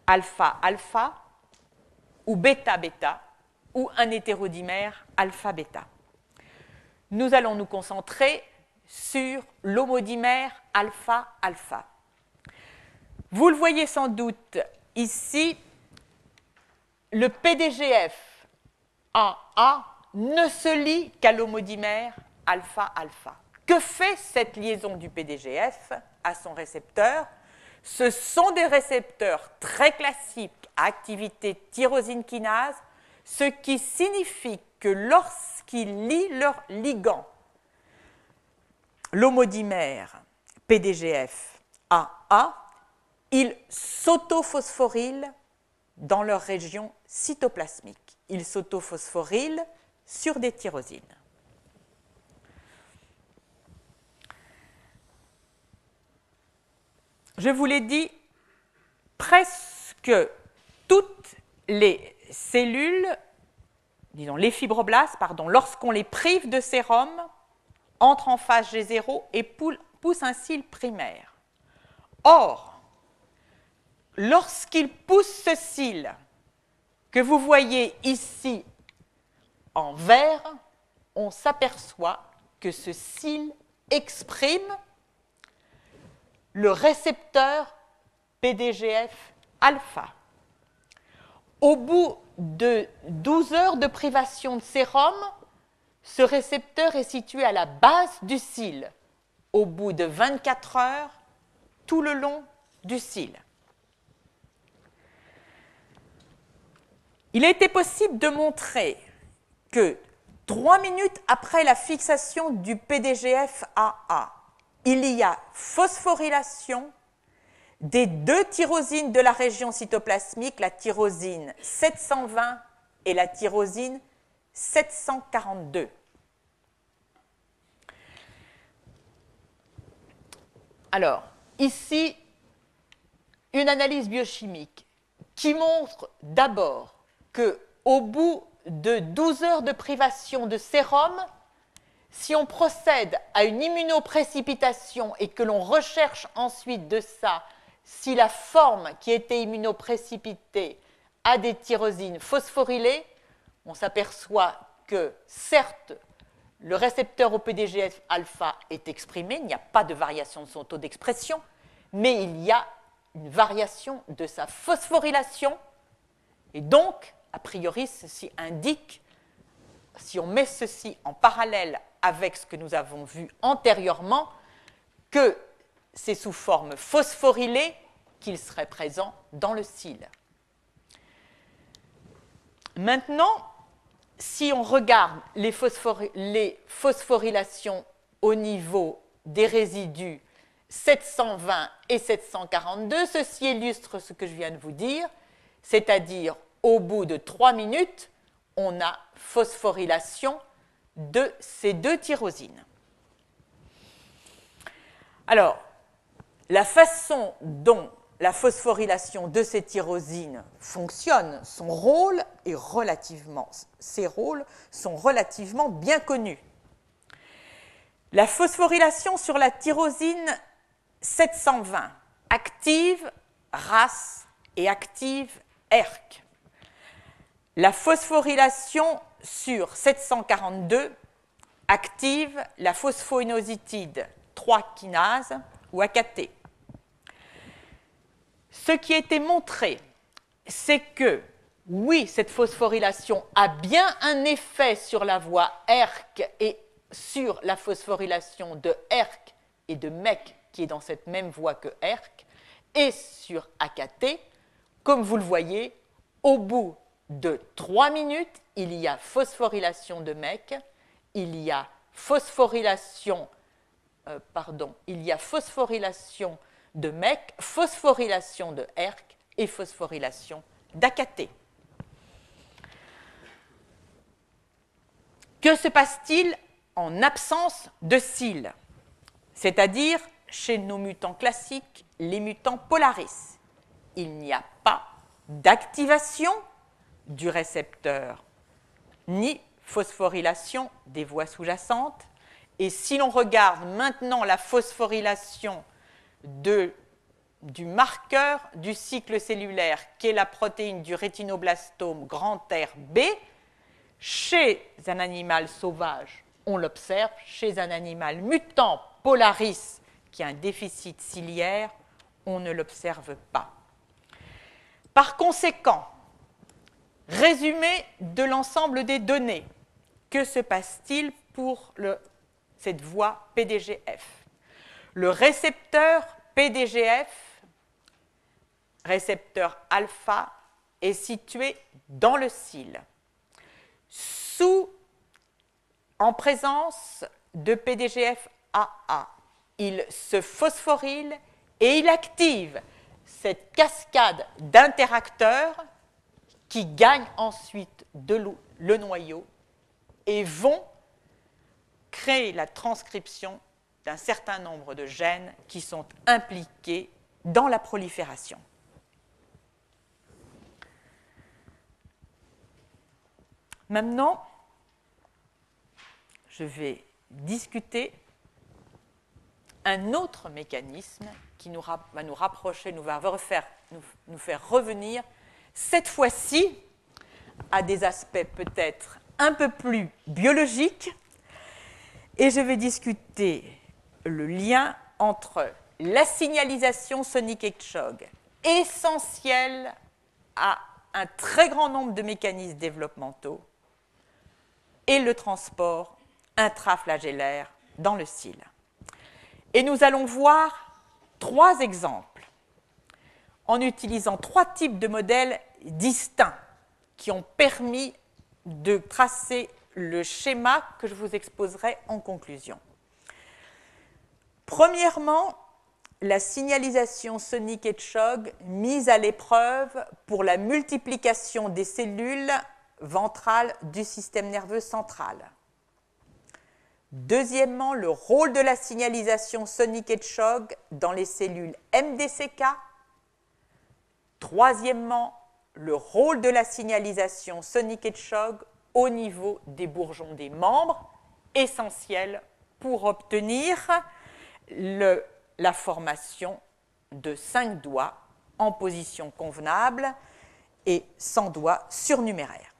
alpha-alpha, ou bêta-bêta, ou un hétérodimère alpha-bêta. Nous allons nous concentrer sur l'homodimère alpha-alpha. Vous le voyez sans doute ici, le PDGF AA ne se lie qu'à l'homodimère alpha-alpha. Que fait cette liaison du PDGF à son récepteur? Ce sont des récepteurs très classiques à activité tyrosine kinase, ce qui signifie que lorsqu'ils lient leur ligand, l'homodimère PDGF AA, ils s'autophosphorylent dans leur région cytoplasmique. Ils s'autophosphorylent sur des tyrosines. Je vous l'ai dit, presque toutes les cellules, disons les fibroblastes, pardon, lorsqu'on les prive de sérum, entrent en phase G0 et poussent un cil primaire. Or, lorsqu'ils poussent ce cil que vous voyez ici en vert, on s'aperçoit que ce cil exprime le récepteur PDGF alpha. Au bout de 12 heures de privation de sérum, ce récepteur est situé à la base du cil, au bout de 24 heures, tout le long du cil. Il a été possible de montrer que trois minutes après la fixation du PDGF AA, il y a phosphorylation des deux tyrosines de la région cytoplasmique, la tyrosine 720 et la tyrosine 742. Alors, ici une analyse biochimique qui montre d'abord que au bout de 12 heures de privation de sérum, si on procède à une immunoprécipitation et que l'on recherche ensuite de ça si la forme qui était immunoprécipitée a des tyrosines phosphorylées, on s'aperçoit que certes, le récepteur au PDGF alpha est exprimé, il n'y a pas de variation de son taux d'expression, mais il y a une variation de sa phosphorylation. Et donc, a priori, ceci indique, si on met ceci en parallèle avec ce que nous avons vu antérieurement, que c'est sous forme phosphorylée qu'il serait présent dans le cil. Maintenant, si on regarde les, phosphorylations au niveau des résidus 720 et 742, ceci illustre ce que je viens de vous dire, c'est-à-dire au bout de 3 minutes, on a phosphorylation de ces deux tyrosines. Alors, la façon dont la phosphorylation de ces tyrosines fonctionne, son rôle est relativement, ses rôles sont relativement bien connus. La phosphorylation sur la tyrosine 720 active RAS et active ERK. La phosphorylation sur 742 active la phosphoinositide 3 kinase ou AKT. Ce qui a été montré, c'est que oui, cette phosphorylation a bien un effet sur la voie ERK et sur la phosphorylation de ERK et de MEC qui est dans cette même voie que ERK et sur AKT. Comme vous le voyez, au bout de 3 minutes, il y a phosphorylation de MEC, il y a phosphorylation, euh, pardon, il y a phosphorylation de MEC, phosphorylation de et phosphorylation d'AKT. Que se passe-t-il en absence de cils? C'est-à-dire chez nos mutants classiques, les mutants polaris. Il n'y a pas d'activation du récepteur ni phosphorylation des voies sous-jacentes. Et si l'on regarde maintenant la phosphorylation du marqueur du cycle cellulaire, qui est la protéine du rétinoblastome grand RB, chez un animal sauvage, on l'observe, chez un animal mutant polaris qui a un déficit ciliaire, on ne l'observe pas. Par conséquent, résumé de l'ensemble des données, que se passe-t-il pour cette voie PDGF le récepteur PDGF, récepteur alpha, est situé dans le cil, sous, en présence de PDGF AA. Il se phosphoryle et il active cette cascade d'interacteurs qui gagnent ensuite le noyau et vont créer la transcription d'un certain nombre de gènes qui sont impliqués dans la prolifération. Maintenant, je vais discuter un autre mécanisme qui va nous rapprocher, nous va refaire, nous faire revenir, cette fois-ci, à des aspects peut-être un peu plus biologiques, et je vais discuter le lien entre la signalisation sonique Hedgehog, essentielle à un très grand nombre de mécanismes développementaux, et le transport intraflagellaire dans le cil. Et nous allons voir trois exemples en utilisant trois types de modèles distincts qui ont permis de tracer le schéma que je vous exposerai en conclusion. Premièrement, la signalisation sonique Hedgehog mise à l'épreuve pour la multiplication des cellules ventrales du système nerveux central. Deuxièmement, le rôle de la signalisation Sonic Hedgehog dans les cellules MDCK. Troisièmement, le rôle de la signalisation Sonic Hedgehog au niveau des bourgeons des membres, essentiel pour obtenir la formation de cinq doigts en position convenable et sans doigts surnuméraires.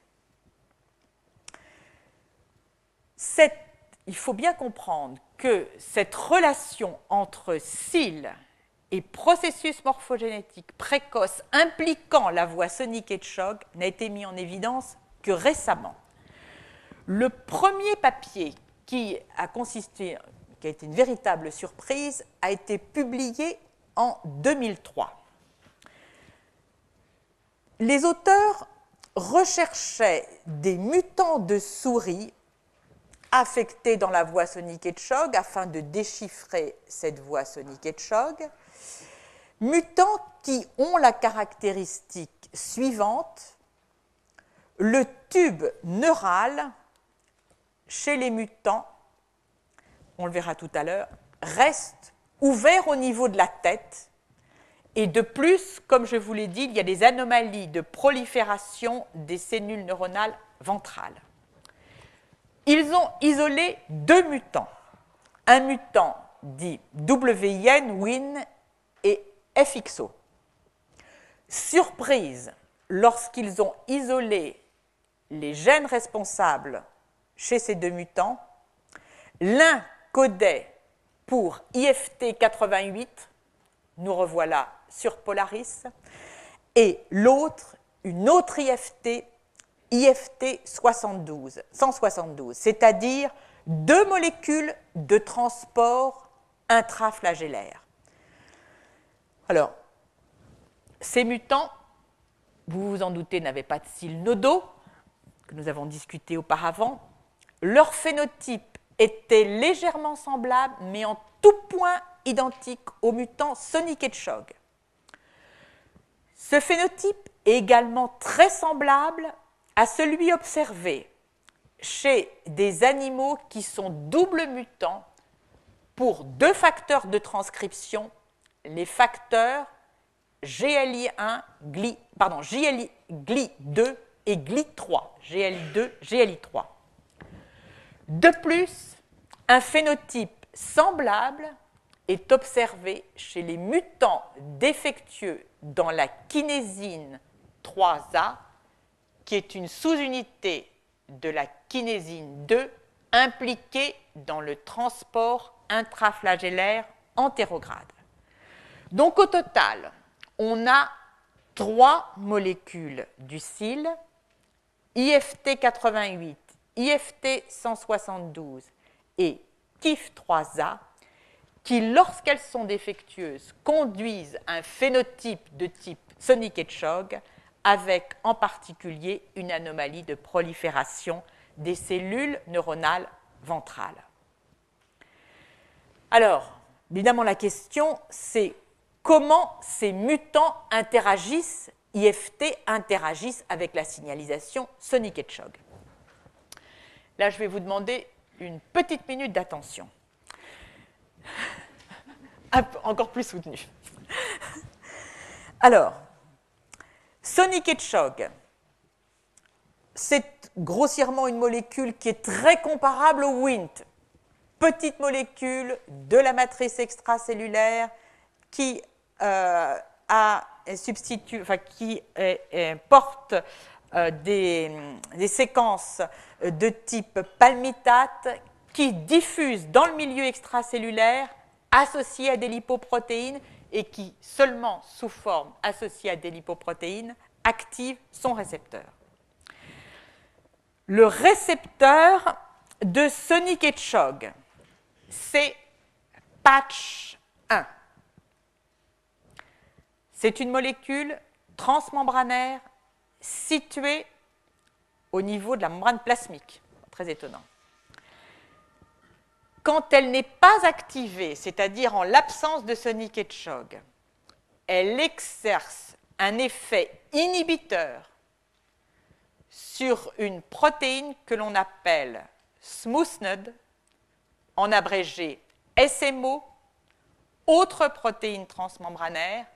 il faut bien comprendre que cette relation entre cils et processus morphogénétique précoce impliquant la voie sonique et de choc n'a été mis en évidence que récemment. Le premier papier qui a consisté, été une véritable surprise, a été publié en 2003. Les auteurs recherchaient des mutants de souris affectés dans la voie sonique Hedgehog afin de déchiffrer cette voie sonique Hedgehog, mutants qui ont la caractéristique suivante le tube neural chez les mutants, on le verra tout à l'heure, reste ouvert au niveau de la tête. Et de plus, comme je vous l'ai dit, il y a des anomalies de prolifération des cellules neuronales ventrales. Ils ont isolé deux mutants. Un mutant dit WIN, WIN FXO. Surprise, lorsqu'ils ont isolé les gènes responsables chez ces deux mutants, l'un codait pour IFT88, nous revoilà sur Polaris, et l'autre, une autre IFT, IFT72, 172, c'est-à-dire deux molécules de transport intraflagellaire. Alors, ces mutants, vous vous en doutez, n'avaient pas de cils nodaux, que nous avons discuté auparavant, leur phénotype était légèrement semblable, mais en tout point identique au mutant Sonic Hedgehog. Ce phénotype est également très semblable à celui observé chez des animaux qui sont double mutants pour deux facteurs de transcription, les facteurs GLI1, GLI, pardon, GLI2 et GLI3, GLI2, GLI3. De plus, un phénotype semblable est observé chez les mutants défectueux dans la kinésine 3A, qui est une sous-unité de la kinésine 2 impliquée dans le transport intraflagellaire antérograde. Donc au total, on a trois molécules du cil, IFT88, IFT 172 et KIF3A qui, lorsqu'elles sont défectueuses, conduisent un phénotype de type Sonic Hedgehog avec en particulier une anomalie de prolifération des cellules neuronales ventrales. Alors, évidemment, la question, c'est comment ces mutants interagissent, IFT interagissent avec la signalisation Sonic Hedgehog? Là, je vais vous demander une petite minute d'attention. Encore plus soutenu. Alors, Sonic Hedgehog, c'est grossièrement une molécule qui est très comparable au WINT, petite molécule de la matrice extracellulaire qui euh, qui porte euh, des, des, séquences de type palmitate qui diffusent dans le milieu extracellulaire associées à des lipoprotéines et qui, seulement sous forme associée à des lipoprotéines, activent son récepteur. Le récepteur de Sonic Hedgehog, c'est patch 1. C'est une molécule transmembranaire située au niveau de la membrane plasmique. Très étonnant. Quand elle n'est pas activée, c'est-à-dire en l'absence de Sonic Hedgehog, elle exerce un effet inhibiteur sur une protéine que l'on appelle SMOOTHNUD en abrégé SMO, autre protéine transmembranaire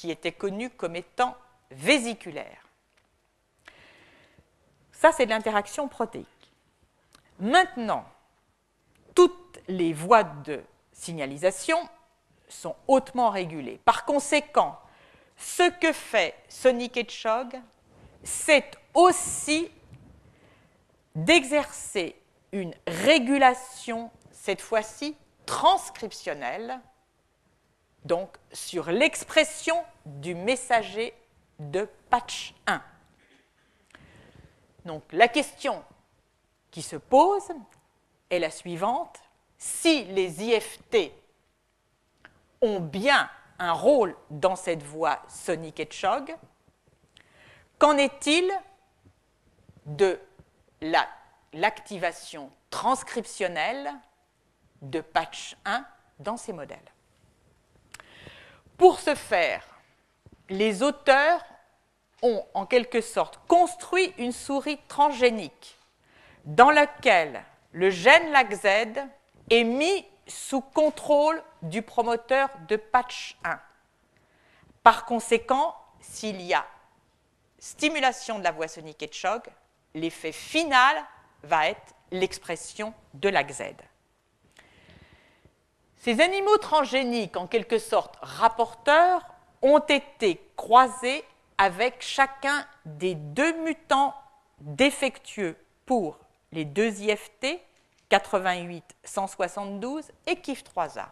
qui était connue comme étant vésiculaire. Ça, c'est de l'interaction protéique. Maintenant, toutes les voies de signalisation sont hautement régulées. Par conséquent, ce que fait Sonic Hedgehog, c'est aussi d'exercer une régulation, cette fois-ci transcriptionnelle, donc sur l'expression du messager de patch 1. Donc la question qui se pose est la suivante. Si les IFT ont bien un rôle dans cette voie Sonic Hedgehog, qu'en est-il de l'activation transcriptionnelle de patch 1 dans ces modèles? Pour ce faire, les auteurs ont en quelque sorte construit une souris transgénique dans laquelle le gène LACZ est mis sous contrôle du promoteur de patch 1. Par conséquent, s'il y a stimulation de la voie sonique choc, l'effet final va être l'expression de l'AXZ. Ces animaux transgéniques, en quelque sorte rapporteurs, ont été croisés avec chacun des deux mutants défectueux pour les deux IFT, 88, 172 et KIF3A.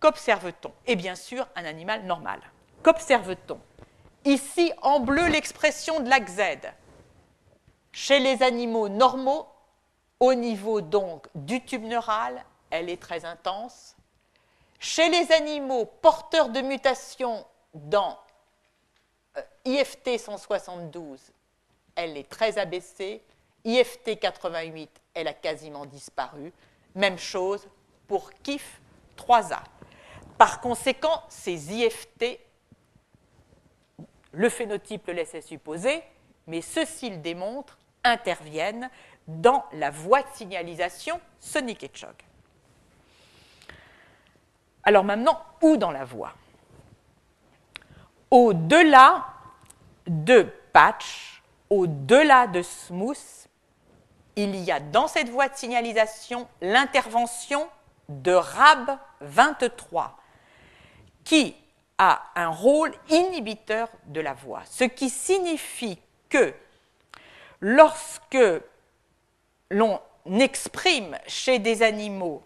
Qu'observe-t-on? Et bien sûr, un animal normal. Qu'observe-t-on? Ici, en bleu, l'expression de l'AXZ. Chez les animaux normaux, au niveau donc du tube neural, elle est très intense. Chez les animaux porteurs de mutations dans IFT 172, elle est très abaissée. IFT 88, elle a quasiment disparu. Même chose pour KIF 3A. Par conséquent, ces IFT, le phénotype le laissait supposer, mais ceux-ci le démontrent, interviennent dans la voie de signalisation sonic Hedgehog. Alors maintenant, où dans la voie? Au-delà de patch, au-delà de smooth, il y a dans cette voie de signalisation l'intervention de RAB23, qui a un rôle inhibiteur de la voie, ce qui signifie que lorsque l'on exprime chez des animaux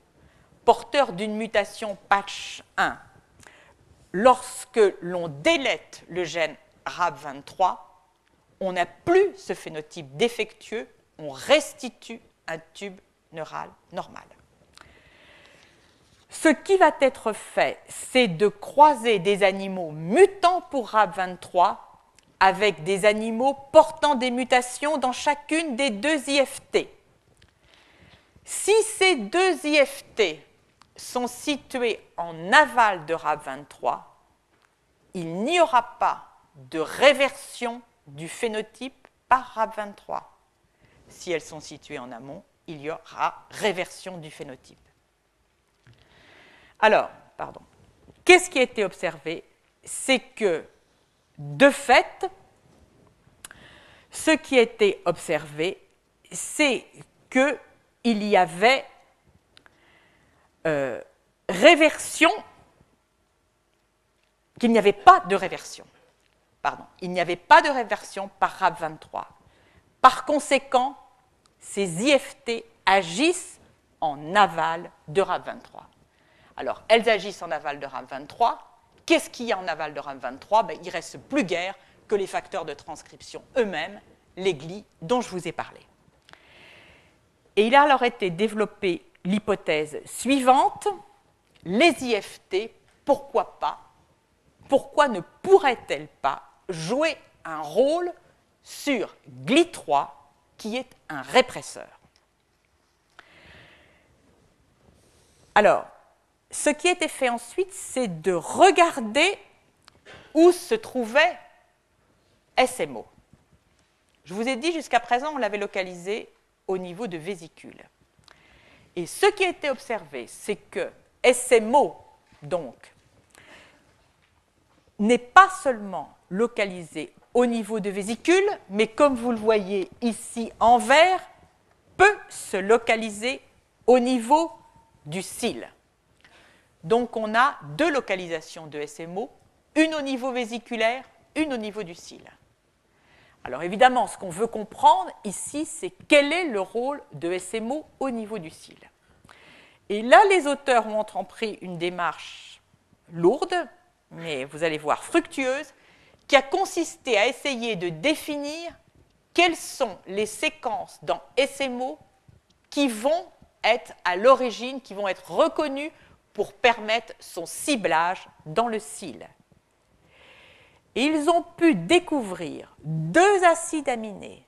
porteurs d'une mutation patch 1, lorsque l'on délète le gène RAB23, on n'a plus ce phénotype défectueux, on restitue un tube neural normal. Ce qui va être fait, c'est de croiser des animaux mutants pour RAB23 avec des animaux portant des mutations dans chacune des deux IFT. Si ces deux IFT sont situés en aval de RAB23, il n'y aura pas de réversion du phénotype par RAB23. Si elles sont situées en amont, il y aura réversion du phénotype. Alors, pardon, qu'est-ce qui a été observé? C'est que, de fait, ce qui a été observé, c'est qu'il y avait euh, réversion qu'il n'y avait pas de réversion. Pardon, il n'y avait pas de réversion par RAB23. Par conséquent, ces IFT agissent en aval de RAB23. Alors, elles agissent en aval de RAB23. Qu'est-ce qu'il y a en aval de RAB23 ben, Il reste plus guère que les facteurs de transcription eux-mêmes, les GLI dont je vous ai parlé. Et il a alors été développé l'hypothèse suivante les IFT, pourquoi pas pourquoi ne pourrait-elle pas jouer un rôle sur GLI3 qui est un répresseur? Alors, ce qui a été fait ensuite, c'est de regarder où se trouvait SMO. Je vous ai dit jusqu'à présent, on l'avait localisé au niveau de vésicule. Et ce qui a été observé, c'est que SMO, donc, n'est pas seulement localisé au niveau de vésicule, mais comme vous le voyez ici en vert, peut se localiser au niveau du cil. Donc on a deux localisations de SMO, une au niveau vésiculaire, une au niveau du cil. Alors évidemment, ce qu'on veut comprendre ici, c'est quel est le rôle de SMO au niveau du cil. Et là, les auteurs ont entrepris une démarche lourde, mais vous allez voir fructueuse, qui a consisté à essayer de définir quelles sont les séquences dans SMO qui vont être à l'origine, qui vont être reconnues pour permettre son ciblage dans le cil. Ils ont pu découvrir deux acides aminés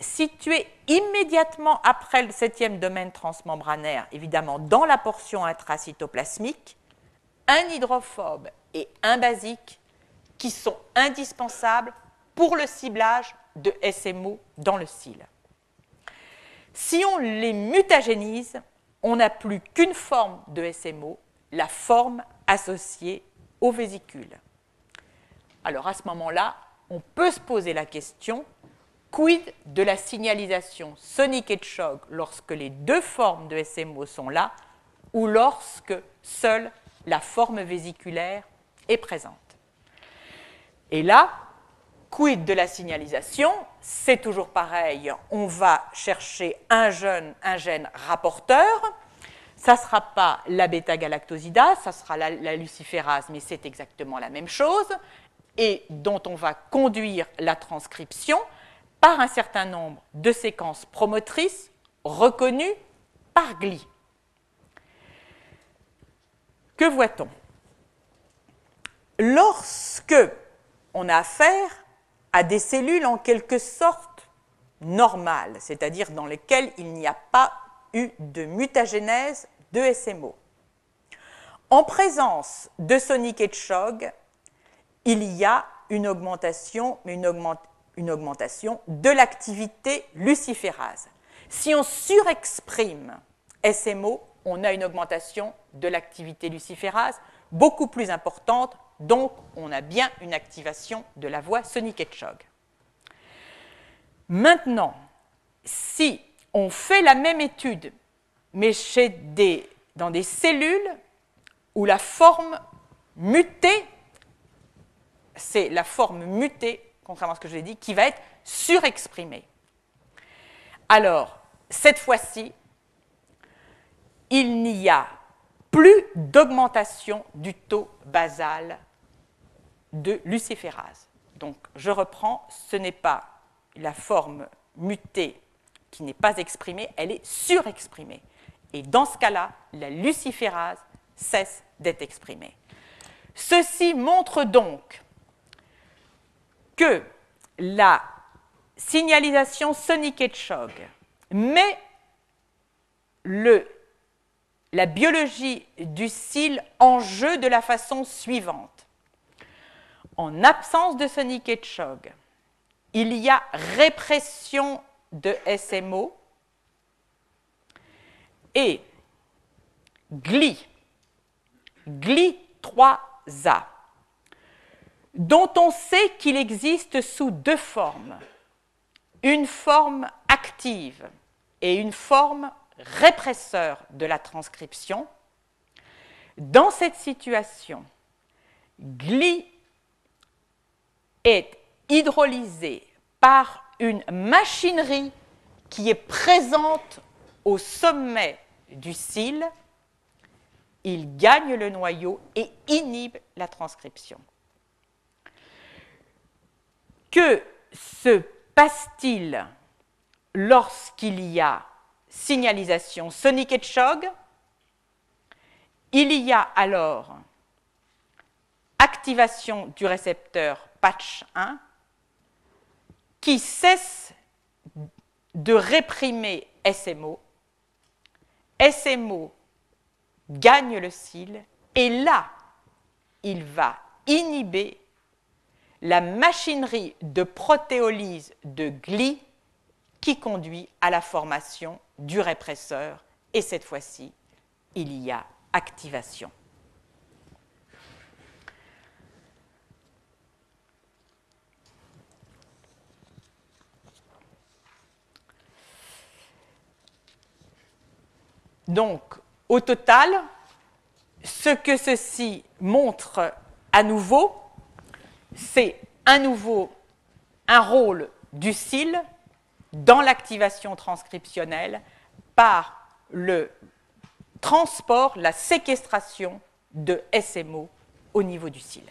situés immédiatement après le septième domaine transmembranaire, évidemment dans la portion intracytoplasmique, un hydrophobe et un basique qui sont indispensables pour le ciblage de SMO dans le cil. Si on les mutagénise, on n'a plus qu'une forme de SMO, la forme associée aux vésicules. Alors à ce moment-là, on peut se poser la question quid de la signalisation sonic et choc lorsque les deux formes de SMO sont là ou lorsque seule la forme vésiculaire est présente? Et là, quid de la signalisation? C'est toujours pareil, on va chercher un, un gène rapporteur. Ça ne sera pas la bêta-galactosidase, ça sera la luciférase, mais c'est exactement la même chose, et dont on va conduire la transcription par un certain nombre de séquences promotrices reconnues par GLI. Que voit-on? Lorsque on a affaire à des cellules en quelque sorte normales, c'est-à-dire dans lesquelles il n'y a pas eu de mutagénèse de SMO. En présence de Sonic Hedgehog, il y a une augmentation, une, une augmentation de l'activité luciférase. Si on surexprime SMO, on a une augmentation de l'activité luciférase beaucoup plus importante, donc on a bien une activation de la voie sonic Hedgehog. Maintenant, si on fait la même étude, mais chez dans des cellules où la forme mutée, c'est la forme mutée, contrairement à ce que je l'ai dit, qui va être surexprimée. Alors, cette fois-ci, il n'y a plus d'augmentation du taux basal de luciférase. Donc, je reprends, ce n'est pas la forme mutée qui n'est pas exprimée, elle est surexprimée. Et dans ce cas-là, la luciférase cesse d'être exprimée. Ceci montre donc que la signalisation sonic Hedgehog met le la biologie du cil en jeu de la façon suivante. En absence de Sonic Hedgehog, il y a répression de SMO et GLI, GLI 3A, dont on sait qu'il existe sous deux formes, une forme active et une forme répresseur de la transcription. Dans cette situation, GLI est hydrolysé par une machinerie qui est présente au sommet du cil, il gagne le noyau et inhibe la transcription. Que se passe-t-il lorsqu'il y a signalisation sonic Hedgehog. Il y a alors activation du récepteur patch 1 qui cesse de réprimer SMO. SMO gagne le cil et là, il va inhiber la machinerie de protéolyse de GLI qui conduit à la formation du répresseur et cette fois-ci, il y a activation. Donc, au total, ce que ceci montre à nouveau, c'est à nouveau un rôle du cil dans l'activation transcriptionnelle par le transport, la séquestration de SMO au niveau du cil.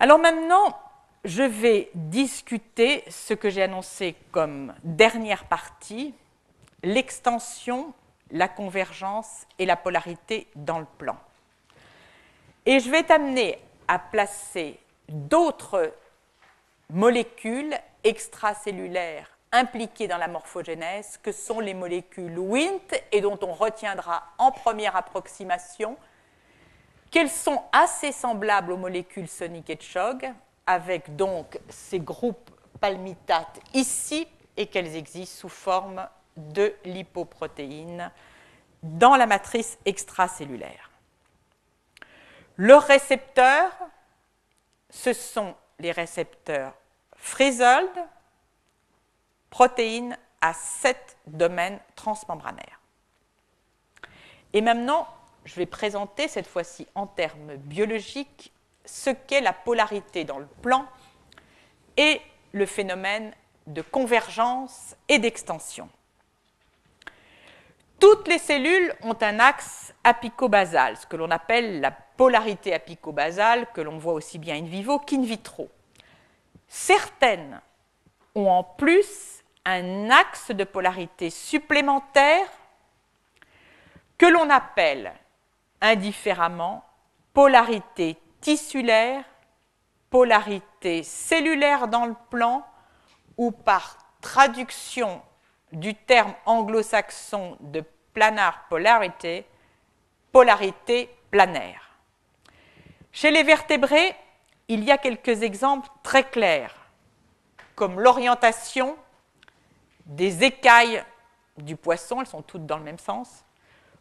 Alors maintenant, je vais discuter ce que j'ai annoncé comme dernière partie, l'extension, la convergence et la polarité dans le plan. Et je vais t'amener à placer d'autres molécules extracellulaires impliquées dans la morphogénèse, que sont les molécules Wnt et dont on retiendra en première approximation qu'elles sont assez semblables aux molécules Sonic et Chog, avec donc ces groupes palmitates ici, et qu'elles existent sous forme de lipoprotéines dans la matrice extracellulaire. Leurs récepteurs, ce sont les récepteurs Frisold, protéines à sept domaines transmembranaires. Et maintenant, je vais présenter cette fois-ci en termes biologiques ce qu'est la polarité dans le plan et le phénomène de convergence et d'extension. Toutes les cellules ont un axe apicobasal, ce que l'on appelle la polarité apicobasale, que l'on voit aussi bien in vivo qu'in vitro. Certaines ont en plus un axe de polarité supplémentaire que l'on appelle indifféremment polarité tissulaire, polarité cellulaire dans le plan ou par traduction du terme anglo-saxon de planar polarity, polarité planaire. Chez les vertébrés, il y a quelques exemples très clairs, comme l'orientation des écailles du poisson, elles sont toutes dans le même sens,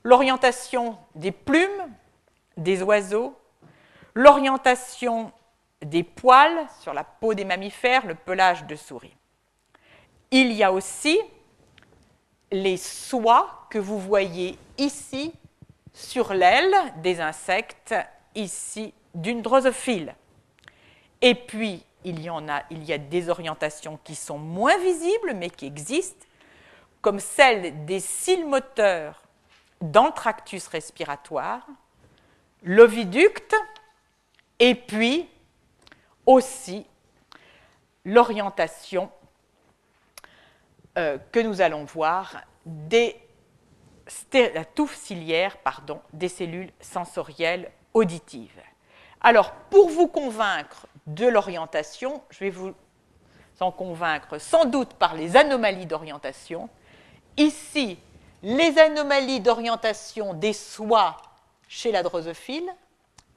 l'orientation des plumes des oiseaux, l'orientation des poils sur la peau des mammifères, le pelage de souris. Il y a aussi les soies que vous voyez ici sur l'aile des insectes, ici d'une drosophile. Et puis, il y, en a, il y a des orientations qui sont moins visibles, mais qui existent, comme celle des cils moteurs dans tractus respiratoire, l'oviducte, et puis aussi l'orientation euh, que nous allons voir des, la touffe ciliaire pardon, des cellules sensorielles auditives. Alors, pour vous convaincre de l'orientation, je vais vous en convaincre sans doute par les anomalies d'orientation. Ici, les anomalies d'orientation des soies chez la drosophile.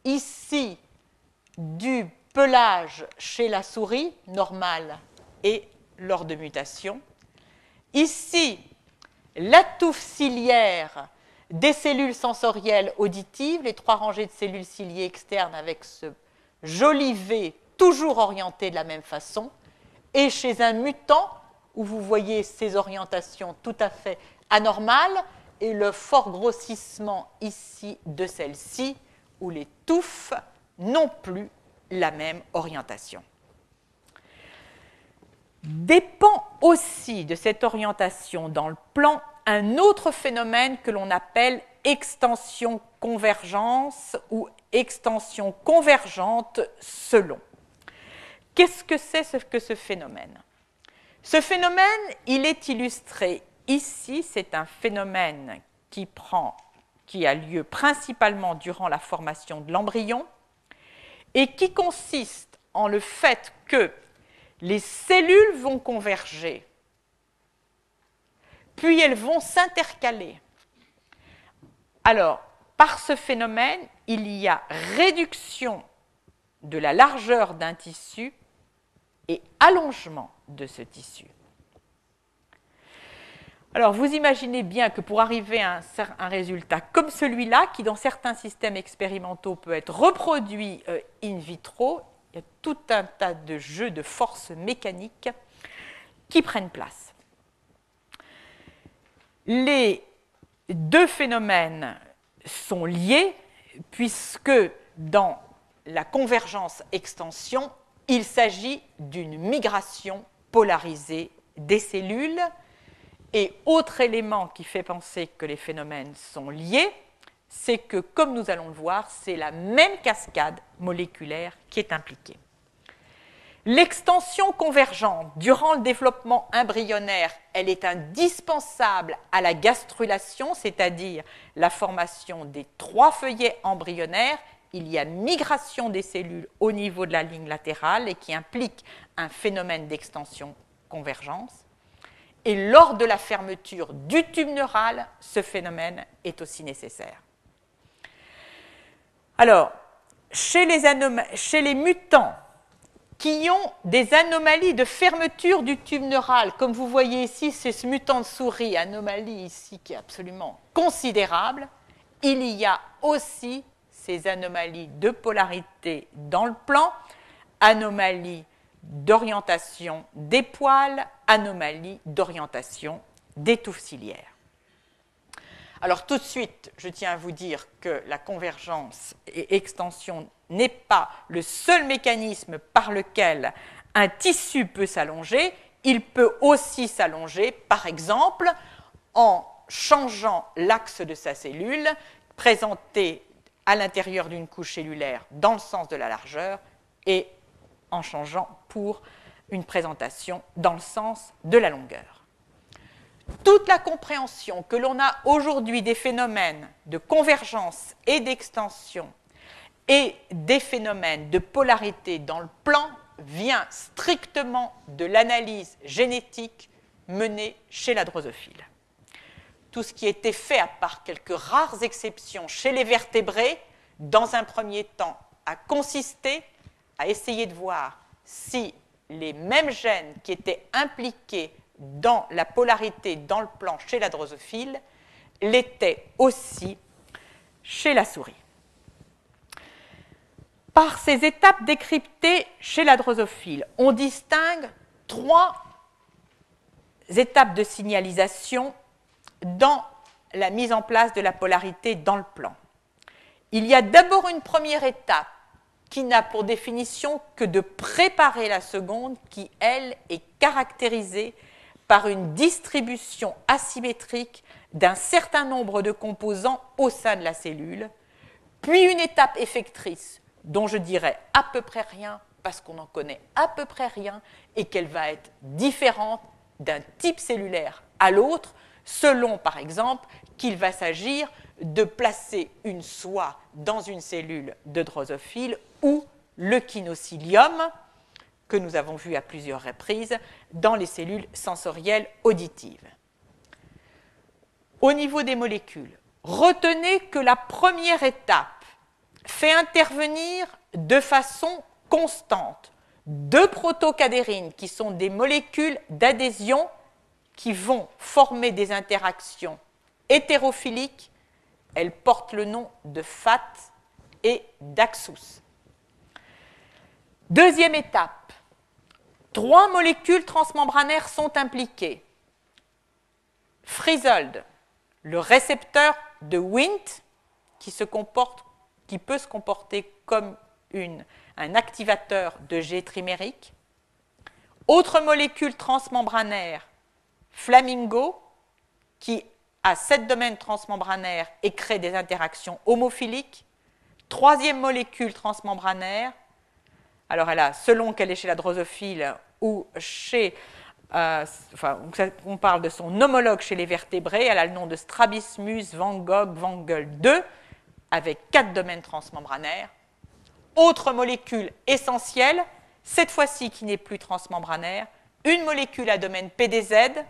Ici, du pelage chez la souris normale et lors de mutation. Ici, la touffe ciliaire des cellules sensorielles auditives, les trois rangées de cellules ciliées externes avec ce joli V toujours orienté de la même façon, et chez un mutant, où vous voyez ces orientations tout à fait anormales, et le fort grossissement ici de celle-ci, où les touffes n'ont plus la même orientation dépend aussi de cette orientation dans le plan un autre phénomène que l'on appelle extension convergence ou extension convergente selon. Qu'est-ce que c'est que ce phénomène? Ce phénomène, il est illustré ici, c'est un phénomène qui prend qui a lieu principalement durant la formation de l'embryon et qui consiste en le fait que les cellules vont converger, puis elles vont s'intercaler. Alors, par ce phénomène, il y a réduction de la largeur d'un tissu et allongement de ce tissu. Alors, vous imaginez bien que pour arriver à un, résultat comme celui-là, qui dans certains systèmes expérimentaux peut être reproduit euh, in vitro, il y a tout un tas de jeux de forces mécaniques qui prennent place. Les deux phénomènes sont liés puisque dans la convergence-extension, il s'agit d'une migration polarisée des cellules et autre élément qui fait penser que les phénomènes sont liés, c'est que, comme nous allons le voir, c'est la même cascade moléculaire qui est impliquée. L'extension convergente durant le développement embryonnaire, elle est indispensable à la gastrulation, c'est-à-dire la formation des trois feuillets embryonnaires. Il y a migration des cellules au niveau de la ligne latérale et qui implique un phénomène d'extension-convergence. Et lors de la fermeture du tube neural, ce phénomène est aussi nécessaire. Alors, chez les, mutants qui ont des anomalies de fermeture du tube neural, comme vous voyez ici, c'est ce mutant de souris, anomalie ici qui est absolument considérable, il y a aussi ces anomalies de polarité dans le plan, anomalies d'orientation des poils, anomalie d'orientation des touffes. Alors tout de suite, je tiens à vous dire que la convergence et extension n'est pas le seul mécanisme par lequel un tissu peut s'allonger, il peut aussi s'allonger, par exemple, en changeant l'axe de sa cellule, présenté à l'intérieur d'une couche cellulaire dans le sens de la largeur, et en changeant pour une présentation dans le sens de la longueur. Toute la compréhension que l'on a aujourd'hui des phénomènes de convergence et d'extension et des phénomènes de polarité dans le plan vient strictement de l'analyse génétique menée chez la drosophile. Tout ce qui a été fait, à part quelques rares exceptions chez les vertébrés, dans un premier temps, a consisté à essayer de voir si les mêmes gènes qui étaient impliqués dans la polarité dans le plan chez la drosophile l'étaient aussi chez la souris. Par ces étapes décryptées chez la drosophile, on distingue trois étapes de signalisation dans la mise en place de la polarité dans le plan. Il y a d'abord une première étape qui n'a pour définition que de préparer la seconde, qui, elle, est caractérisée par une distribution asymétrique d'un certain nombre de composants au sein de la cellule, puis une étape effectrice dont je dirais à peu près rien parce qu'on en connaît à peu près rien et qu'elle va être différente d'un type cellulaire à l'autre selon par exemple qu'il va s'agir de placer une soie dans une cellule de drosophile ou le kinocilium, que nous avons vu à plusieurs reprises, dans les cellules sensorielles auditives. Au niveau des molécules, retenez que la première étape fait intervenir de façon constante deux protocadérines qui sont des molécules d'adhésion qui vont former des interactions hétérophiliques. Elles portent le nom de FAT et d'Axus. Deuxième étape, trois molécules transmembranaires sont impliquées. Frisold, le récepteur de Wnt, qui, peut se comporter comme un activateur de G trimérique. Autre molécule transmembranaire, Flamingo, qui a sept domaines transmembranaires et crée des interactions homophiliques. Troisième molécule transmembranaire, alors, elle a, selon qu'elle est chez la drosophile ou chez. Euh, enfin, on parle de son homologue chez les vertébrés, elle a le nom de Strabismus van Gogh van 2, avec quatre domaines transmembranaires. Autre molécule essentielle, cette fois-ci qui n'est plus transmembranaire, une molécule à domaine PDZ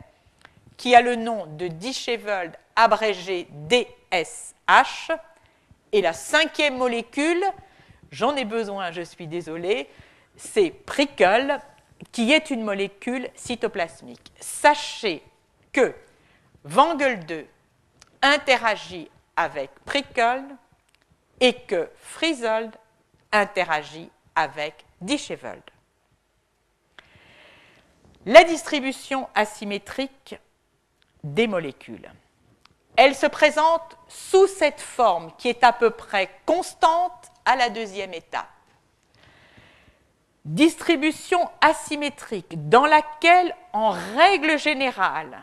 qui a le nom de Disheveled abrégé DSH. Et la cinquième molécule, j'en ai besoin, je suis désolée, c'est Prickle, qui est une molécule cytoplasmique. Sachez que Wangel 2 interagit avec Prickle et que Friesold interagit avec Dishevold. La distribution asymétrique des molécules. Elle se présente sous cette forme qui est à peu près constante à la deuxième étape. Distribution asymétrique dans laquelle, en règle générale,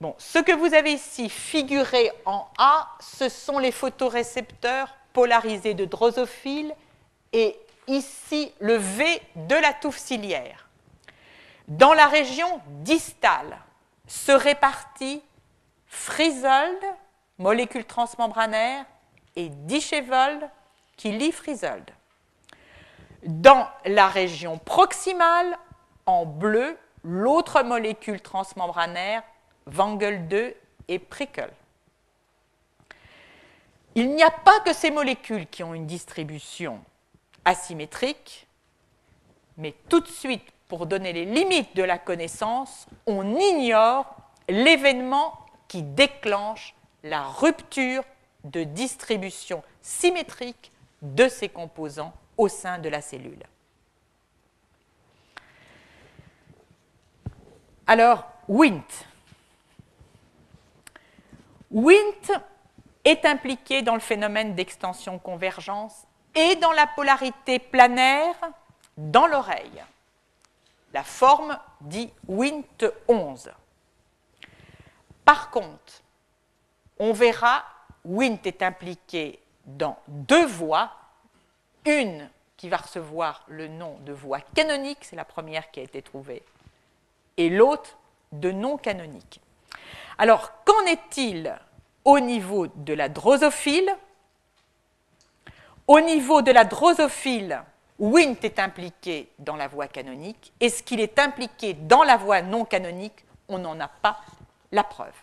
bon, ce que vous avez ici figuré en A, ce sont les photorécepteurs polarisés de drosophile et ici le V de la touffe ciliaire. Dans la région distale se répartit Frisold, molécule transmembranaire, et Dishevold, qui lie Frisold. Dans la région proximale, en bleu, l'autre molécule transmembranaire, Wangel 2 et Prickle. Il n'y a pas que ces molécules qui ont une distribution asymétrique, mais tout de suite, pour donner les limites de la connaissance, on ignore l'événement qui déclenche la rupture de distribution symétrique de ces composants au sein de la cellule. Alors, WINT. WINT est impliqué dans le phénomène d'extension-convergence et dans la polarité planaire dans l'oreille. La forme dit WINT 11. Par contre, on verra, WINT est impliqué dans deux voies, une qui va recevoir le nom de voie canonique, c'est la première qui a été trouvée, et l'autre de non canonique. Alors, qu'en est-il au niveau de la drosophile? Au niveau de la drosophile, Wint est impliqué dans la voie canonique? Est-ce qu'il est impliqué dans la voie non canonique? On n'en a pas la preuve.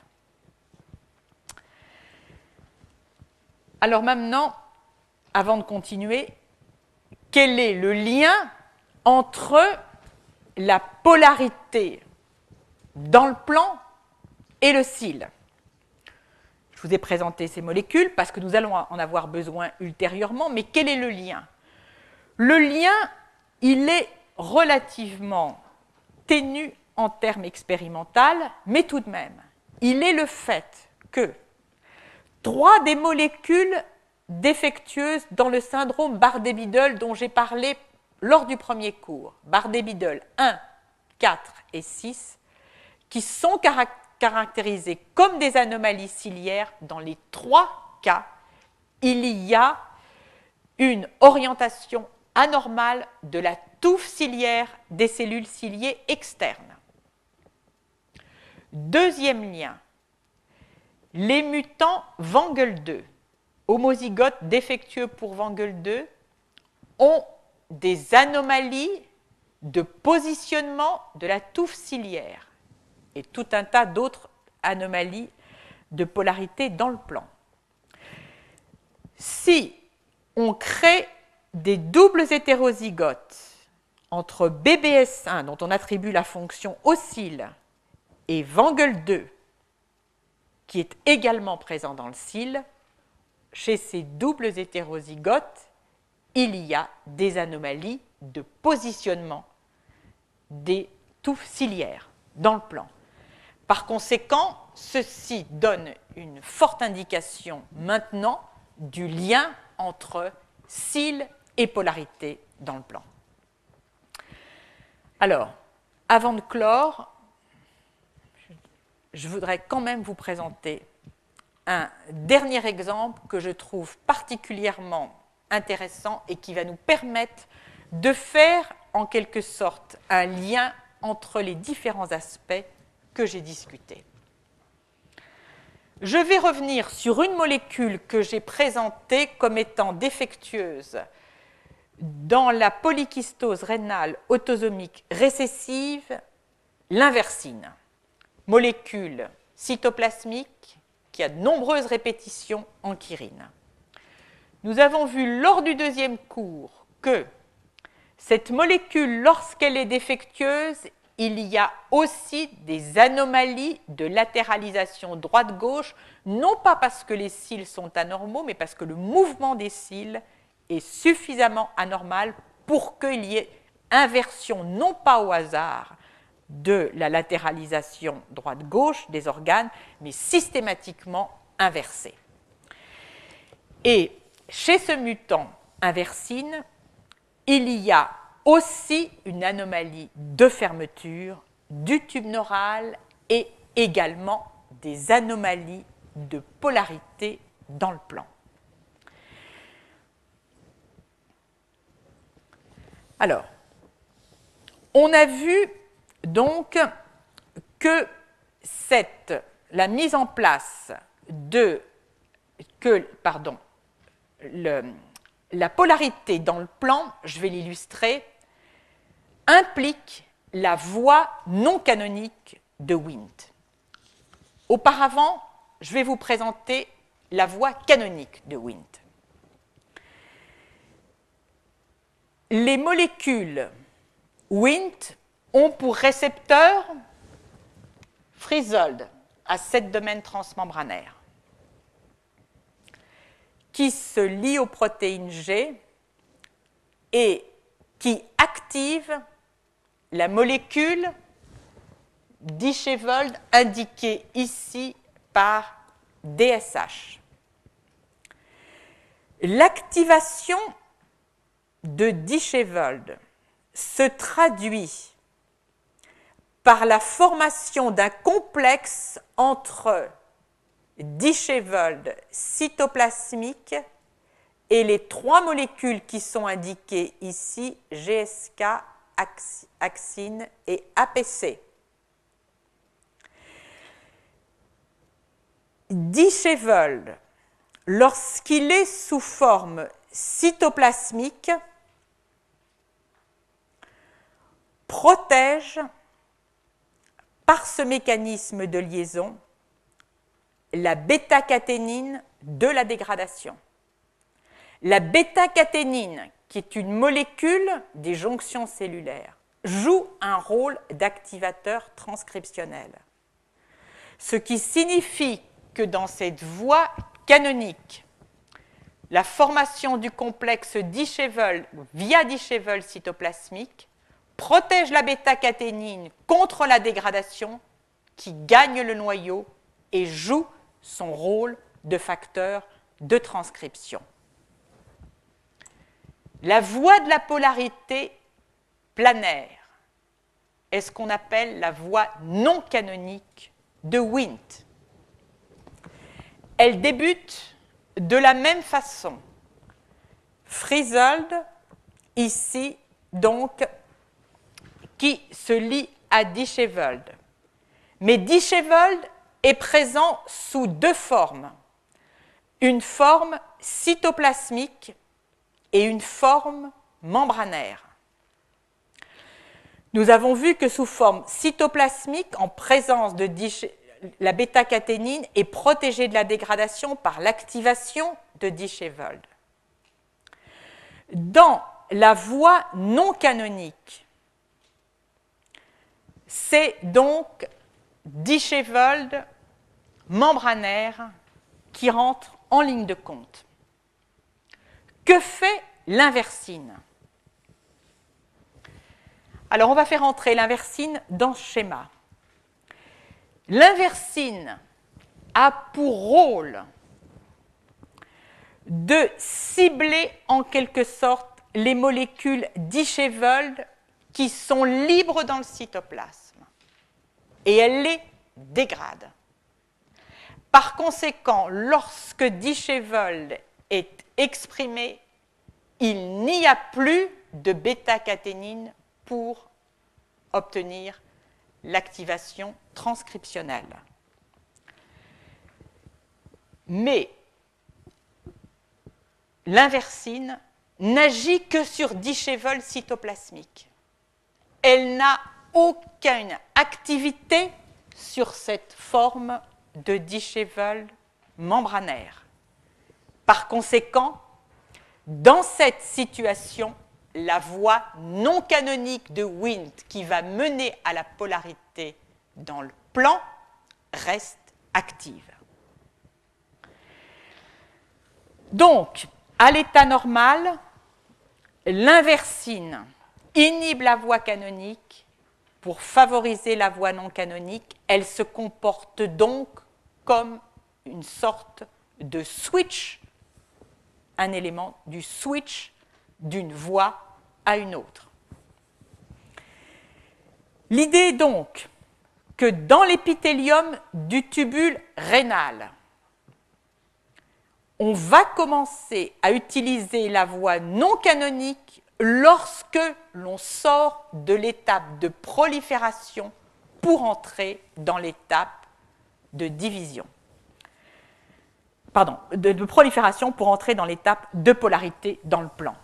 Alors maintenant, avant de continuer, quel est le lien entre la polarité dans le plan et le cil? Je vous ai présenté ces molécules parce que nous allons en avoir besoin ultérieurement, mais quel est le lien? Le lien, il est relativement ténu en termes expérimentaux, mais tout de même, il est le fait que trois des molécules défectueuses dans le syndrome Bardet-Biedl dont j'ai parlé lors du premier cours, Bardet-Biedl 1, 4 et 6, qui sont caractérisées comme des anomalies ciliaires, dans les trois cas, il y a une orientation anormale de la touffe ciliaire des cellules ciliées externes. Deuxième lien, les mutants Wangel 2, homozygotes défectueux pour Wangel 2, ont des anomalies de positionnement de la touffe ciliaire et tout un tas d'autres anomalies de polarité dans le plan. Si on crée des doubles hétérozygotes entre BBS1, dont on attribue la fonction oscille, et Wangel 2, qui est également présent dans le cil, chez ces doubles hétérozygotes, il y a des anomalies de positionnement des touffes ciliaires dans le plan. Par conséquent, ceci donne une forte indication maintenant du lien entre cils et polarité dans le plan. Alors, avant de clore, je voudrais quand même vous présenter un dernier exemple que je trouve particulièrement intéressant et qui va nous permettre de faire en quelque sorte un lien entre les différents aspects que j'ai discutés. Je vais revenir sur une molécule que j'ai présentée comme étant défectueuse dans la polykystose rénale autosomique récessive, l'inversine molécule cytoplasmique qui a de nombreuses répétitions en chirine. Nous avons vu lors du deuxième cours que cette molécule, lorsqu'elle est défectueuse, il y a aussi des anomalies de latéralisation droite-gauche, non pas parce que les cils sont anormaux, mais parce que le mouvement des cils est suffisamment anormal pour qu'il y ait inversion, non pas au hasard, de la latéralisation droite-gauche des organes, mais systématiquement inversée. Et chez ce mutant inversine, il y a aussi une anomalie de fermeture du tube neural et également des anomalies de polarité dans le plan. Alors, on a vu donc que cette, la mise en place de que, pardon, la polarité dans le plan, je vais l'illustrer, implique la voie non canonique de Wint. Auparavant, je vais vous présenter la voie canonique de Wint. Les molécules Wnt ont pour récepteur Frisold à sept domaines transmembranaires qui se lie aux protéines G et qui active la molécule d'Ichevold indiquée ici par DSH. L'activation de Dichevold se traduit par la formation d'un complexe entre Dichevold cytoplasmique et les trois molécules qui sont indiquées ici, GSK, axine et APC. Dichevold, lorsqu'il est sous forme cytoplasmique, protège par ce mécanisme de liaison la bêta-caténine de la dégradation. La bêta-caténine, qui est une molécule des jonctions cellulaires, joue un rôle d'activateur transcriptionnel. Ce qui signifie que dans cette voie canonique, la formation du complexe Dichevel via Dichevel cytoplasmique protège la bêta-caténine contre la dégradation qui gagne le noyau et joue son rôle de facteur de transcription. La voie de la polarité planaire est ce qu'on appelle la voie non canonique de Wnt. Elle débute de la même façon. Frisold, ici, donc, qui se lie à Dichevold. Mais Dichevold est présent sous deux formes. Une forme cytoplasmique et une forme membranaire. Nous avons vu que sous forme cytoplasmique, en présence de la bêta-caténine est protégée de la dégradation par l'activation de Dichevold. Dans la voie non canonique, c'est donc Dichevold membranaire qui rentre en ligne de compte. Que fait l'inversine? Alors on va faire entrer l'inversine dans ce schéma. L'inversine a pour rôle de cibler en quelque sorte les molécules d'Ichevold qui sont libres dans le cytoplasme et elle les dégrade. Par conséquent, lorsque Dichevold est exprimé, il n'y a plus de bêta-caténine pour obtenir l'activation transcriptionnelle. Mais l'inversine n'agit que sur Dichevold cytoplasmique. Elle n'a aucune activité sur cette forme de Dichevold membranaire. Par conséquent, dans cette situation, la voie non canonique de Wnt qui va mener à la polarité dans le plan reste active. Donc, à l'état normal, l'inversine inhibe la voie canonique pour favoriser la voie non canonique. Elle se comporte donc comme une sorte de switch, un élément du switch d'une voie à une autre. L'idée est donc que dans l'épithélium du tubule rénal, on va commencer à utiliser la voie non canonique lorsque l'on sort de l'étape de prolifération pour entrer dans l'étape de division. Pardon, de, prolifération pour entrer dans l'étape de polarité dans le plan.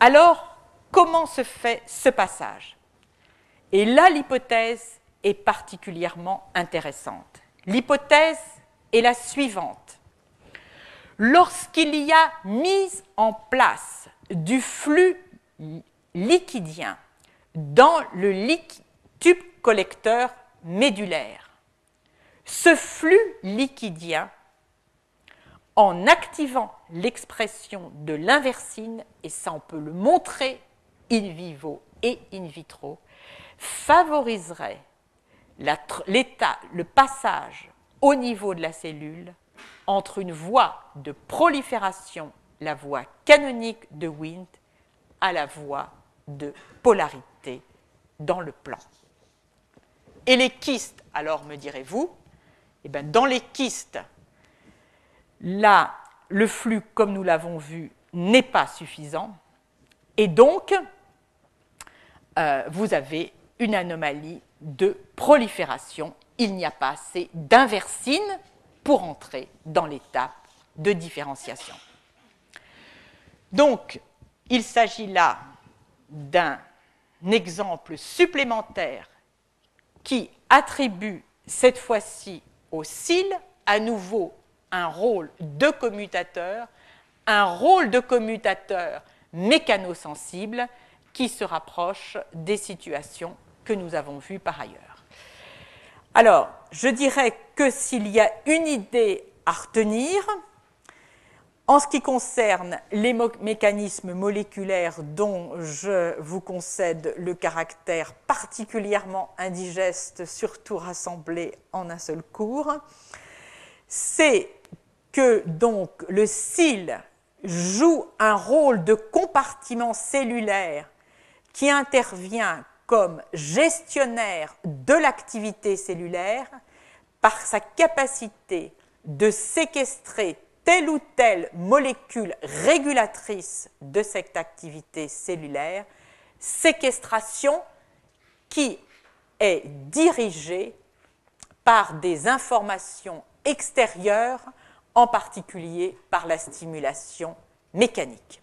Alors, comment se fait ce passage? Et là, l'hypothèse est particulièrement intéressante. L'hypothèse est la suivante. Lorsqu'il y a mise en place du flux liquidien dans le tube collecteur médulaire, ce flux liquidien, en activant l'expression de l'inversine, et ça on peut le montrer in vivo et in vitro, favoriserait l'état, le passage au niveau de la cellule entre une voie de prolifération, la voie canonique de Wnt, à la voie de polarité dans le plan. Et les kystes, alors me direz-vous, eh bien, dans les kystes, là, le flux, comme nous l'avons vu, n'est pas suffisant. Et donc, euh, vous avez une anomalie de prolifération. Il n'y a pas assez d'inversine pour entrer dans l'étape de différenciation. Donc, il s'agit là d'un exemple supplémentaire qui attribue cette fois-ci au cils à nouveau un rôle de commutateur, un rôle de commutateur mécanosensible qui se rapproche des situations que nous avons vues par ailleurs. Alors, je dirais que s'il y a une idée à retenir, en ce qui concerne les mécanismes moléculaires dont je vous concède le caractère particulièrement indigeste, surtout rassemblé en un seul cours, c'est que donc le cil joue un rôle de compartiment cellulaire qui intervient comme gestionnaire de l'activité cellulaire par sa capacité de séquestrer telle ou telle molécule régulatrice de cette activité cellulaire, séquestration qui est dirigée par des informations extérieures, en particulier par la stimulation mécanique.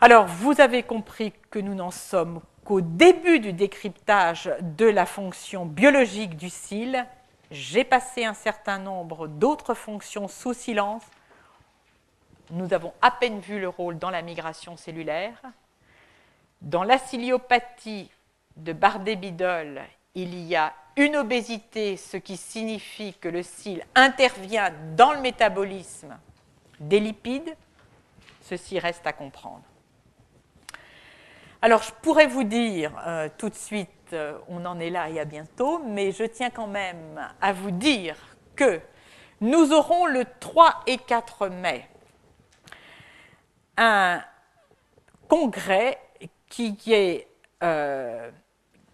Alors, vous avez compris que nous n'en sommes qu'au début du décryptage de la fonction biologique du cil j'ai passé un certain nombre d'autres fonctions sous silence. Nous avons à peine vu le rôle dans la migration cellulaire. Dans la ciliopathie de Bardet-Bidol, il y a une obésité, ce qui signifie que le cil intervient dans le métabolisme des lipides. Ceci reste à comprendre. Alors, je pourrais vous dire euh, tout de suite euh, on en est là et à bientôt, mais je tiens quand même à vous dire que nous aurons le 3 et 4 mai un congrès qui euh,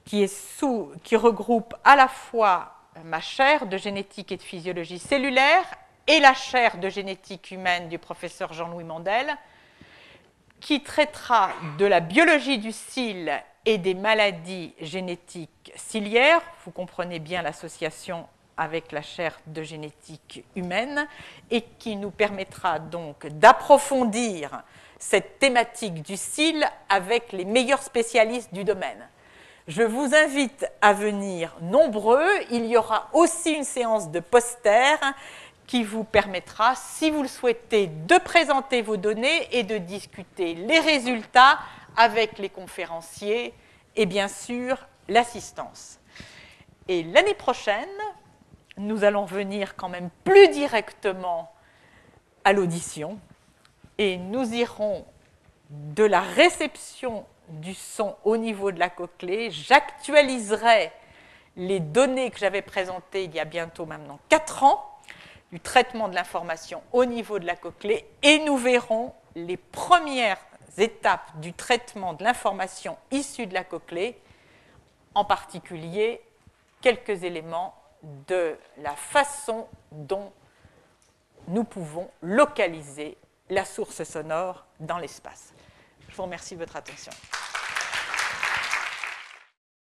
qui regroupe à la fois ma chaire de génétique et de physiologie cellulaire et la chaire de génétique humaine du professeur Jean-Louis Mandel, qui traitera de la biologie du cil et des maladies génétiques ciliaires. Vous comprenez bien l'association avec la chaire de génétique humaine et qui nous permettra donc d'approfondir cette thématique du cil avec les meilleurs spécialistes du domaine. Je vous invite à venir nombreux. Il y aura aussi une séance de posters qui vous permettra, si vous le souhaitez, de présenter vos données et de discuter les résultats avec les conférenciers et bien sûr l'assistance. Et l'année prochaine, nous allons venir quand même plus directement à l'audition et nous irons de la réception du son au niveau de la cochlée. J'actualiserai les données que j'avais présentées il y a bientôt maintenant 4 ans du traitement de l'information au niveau de la cochlée et nous verrons les premières étapes du traitement de l'information issue de la cochlée, en particulier quelques éléments de la façon dont nous pouvons localiser la source sonore dans l'espace. Je vous remercie de votre attention.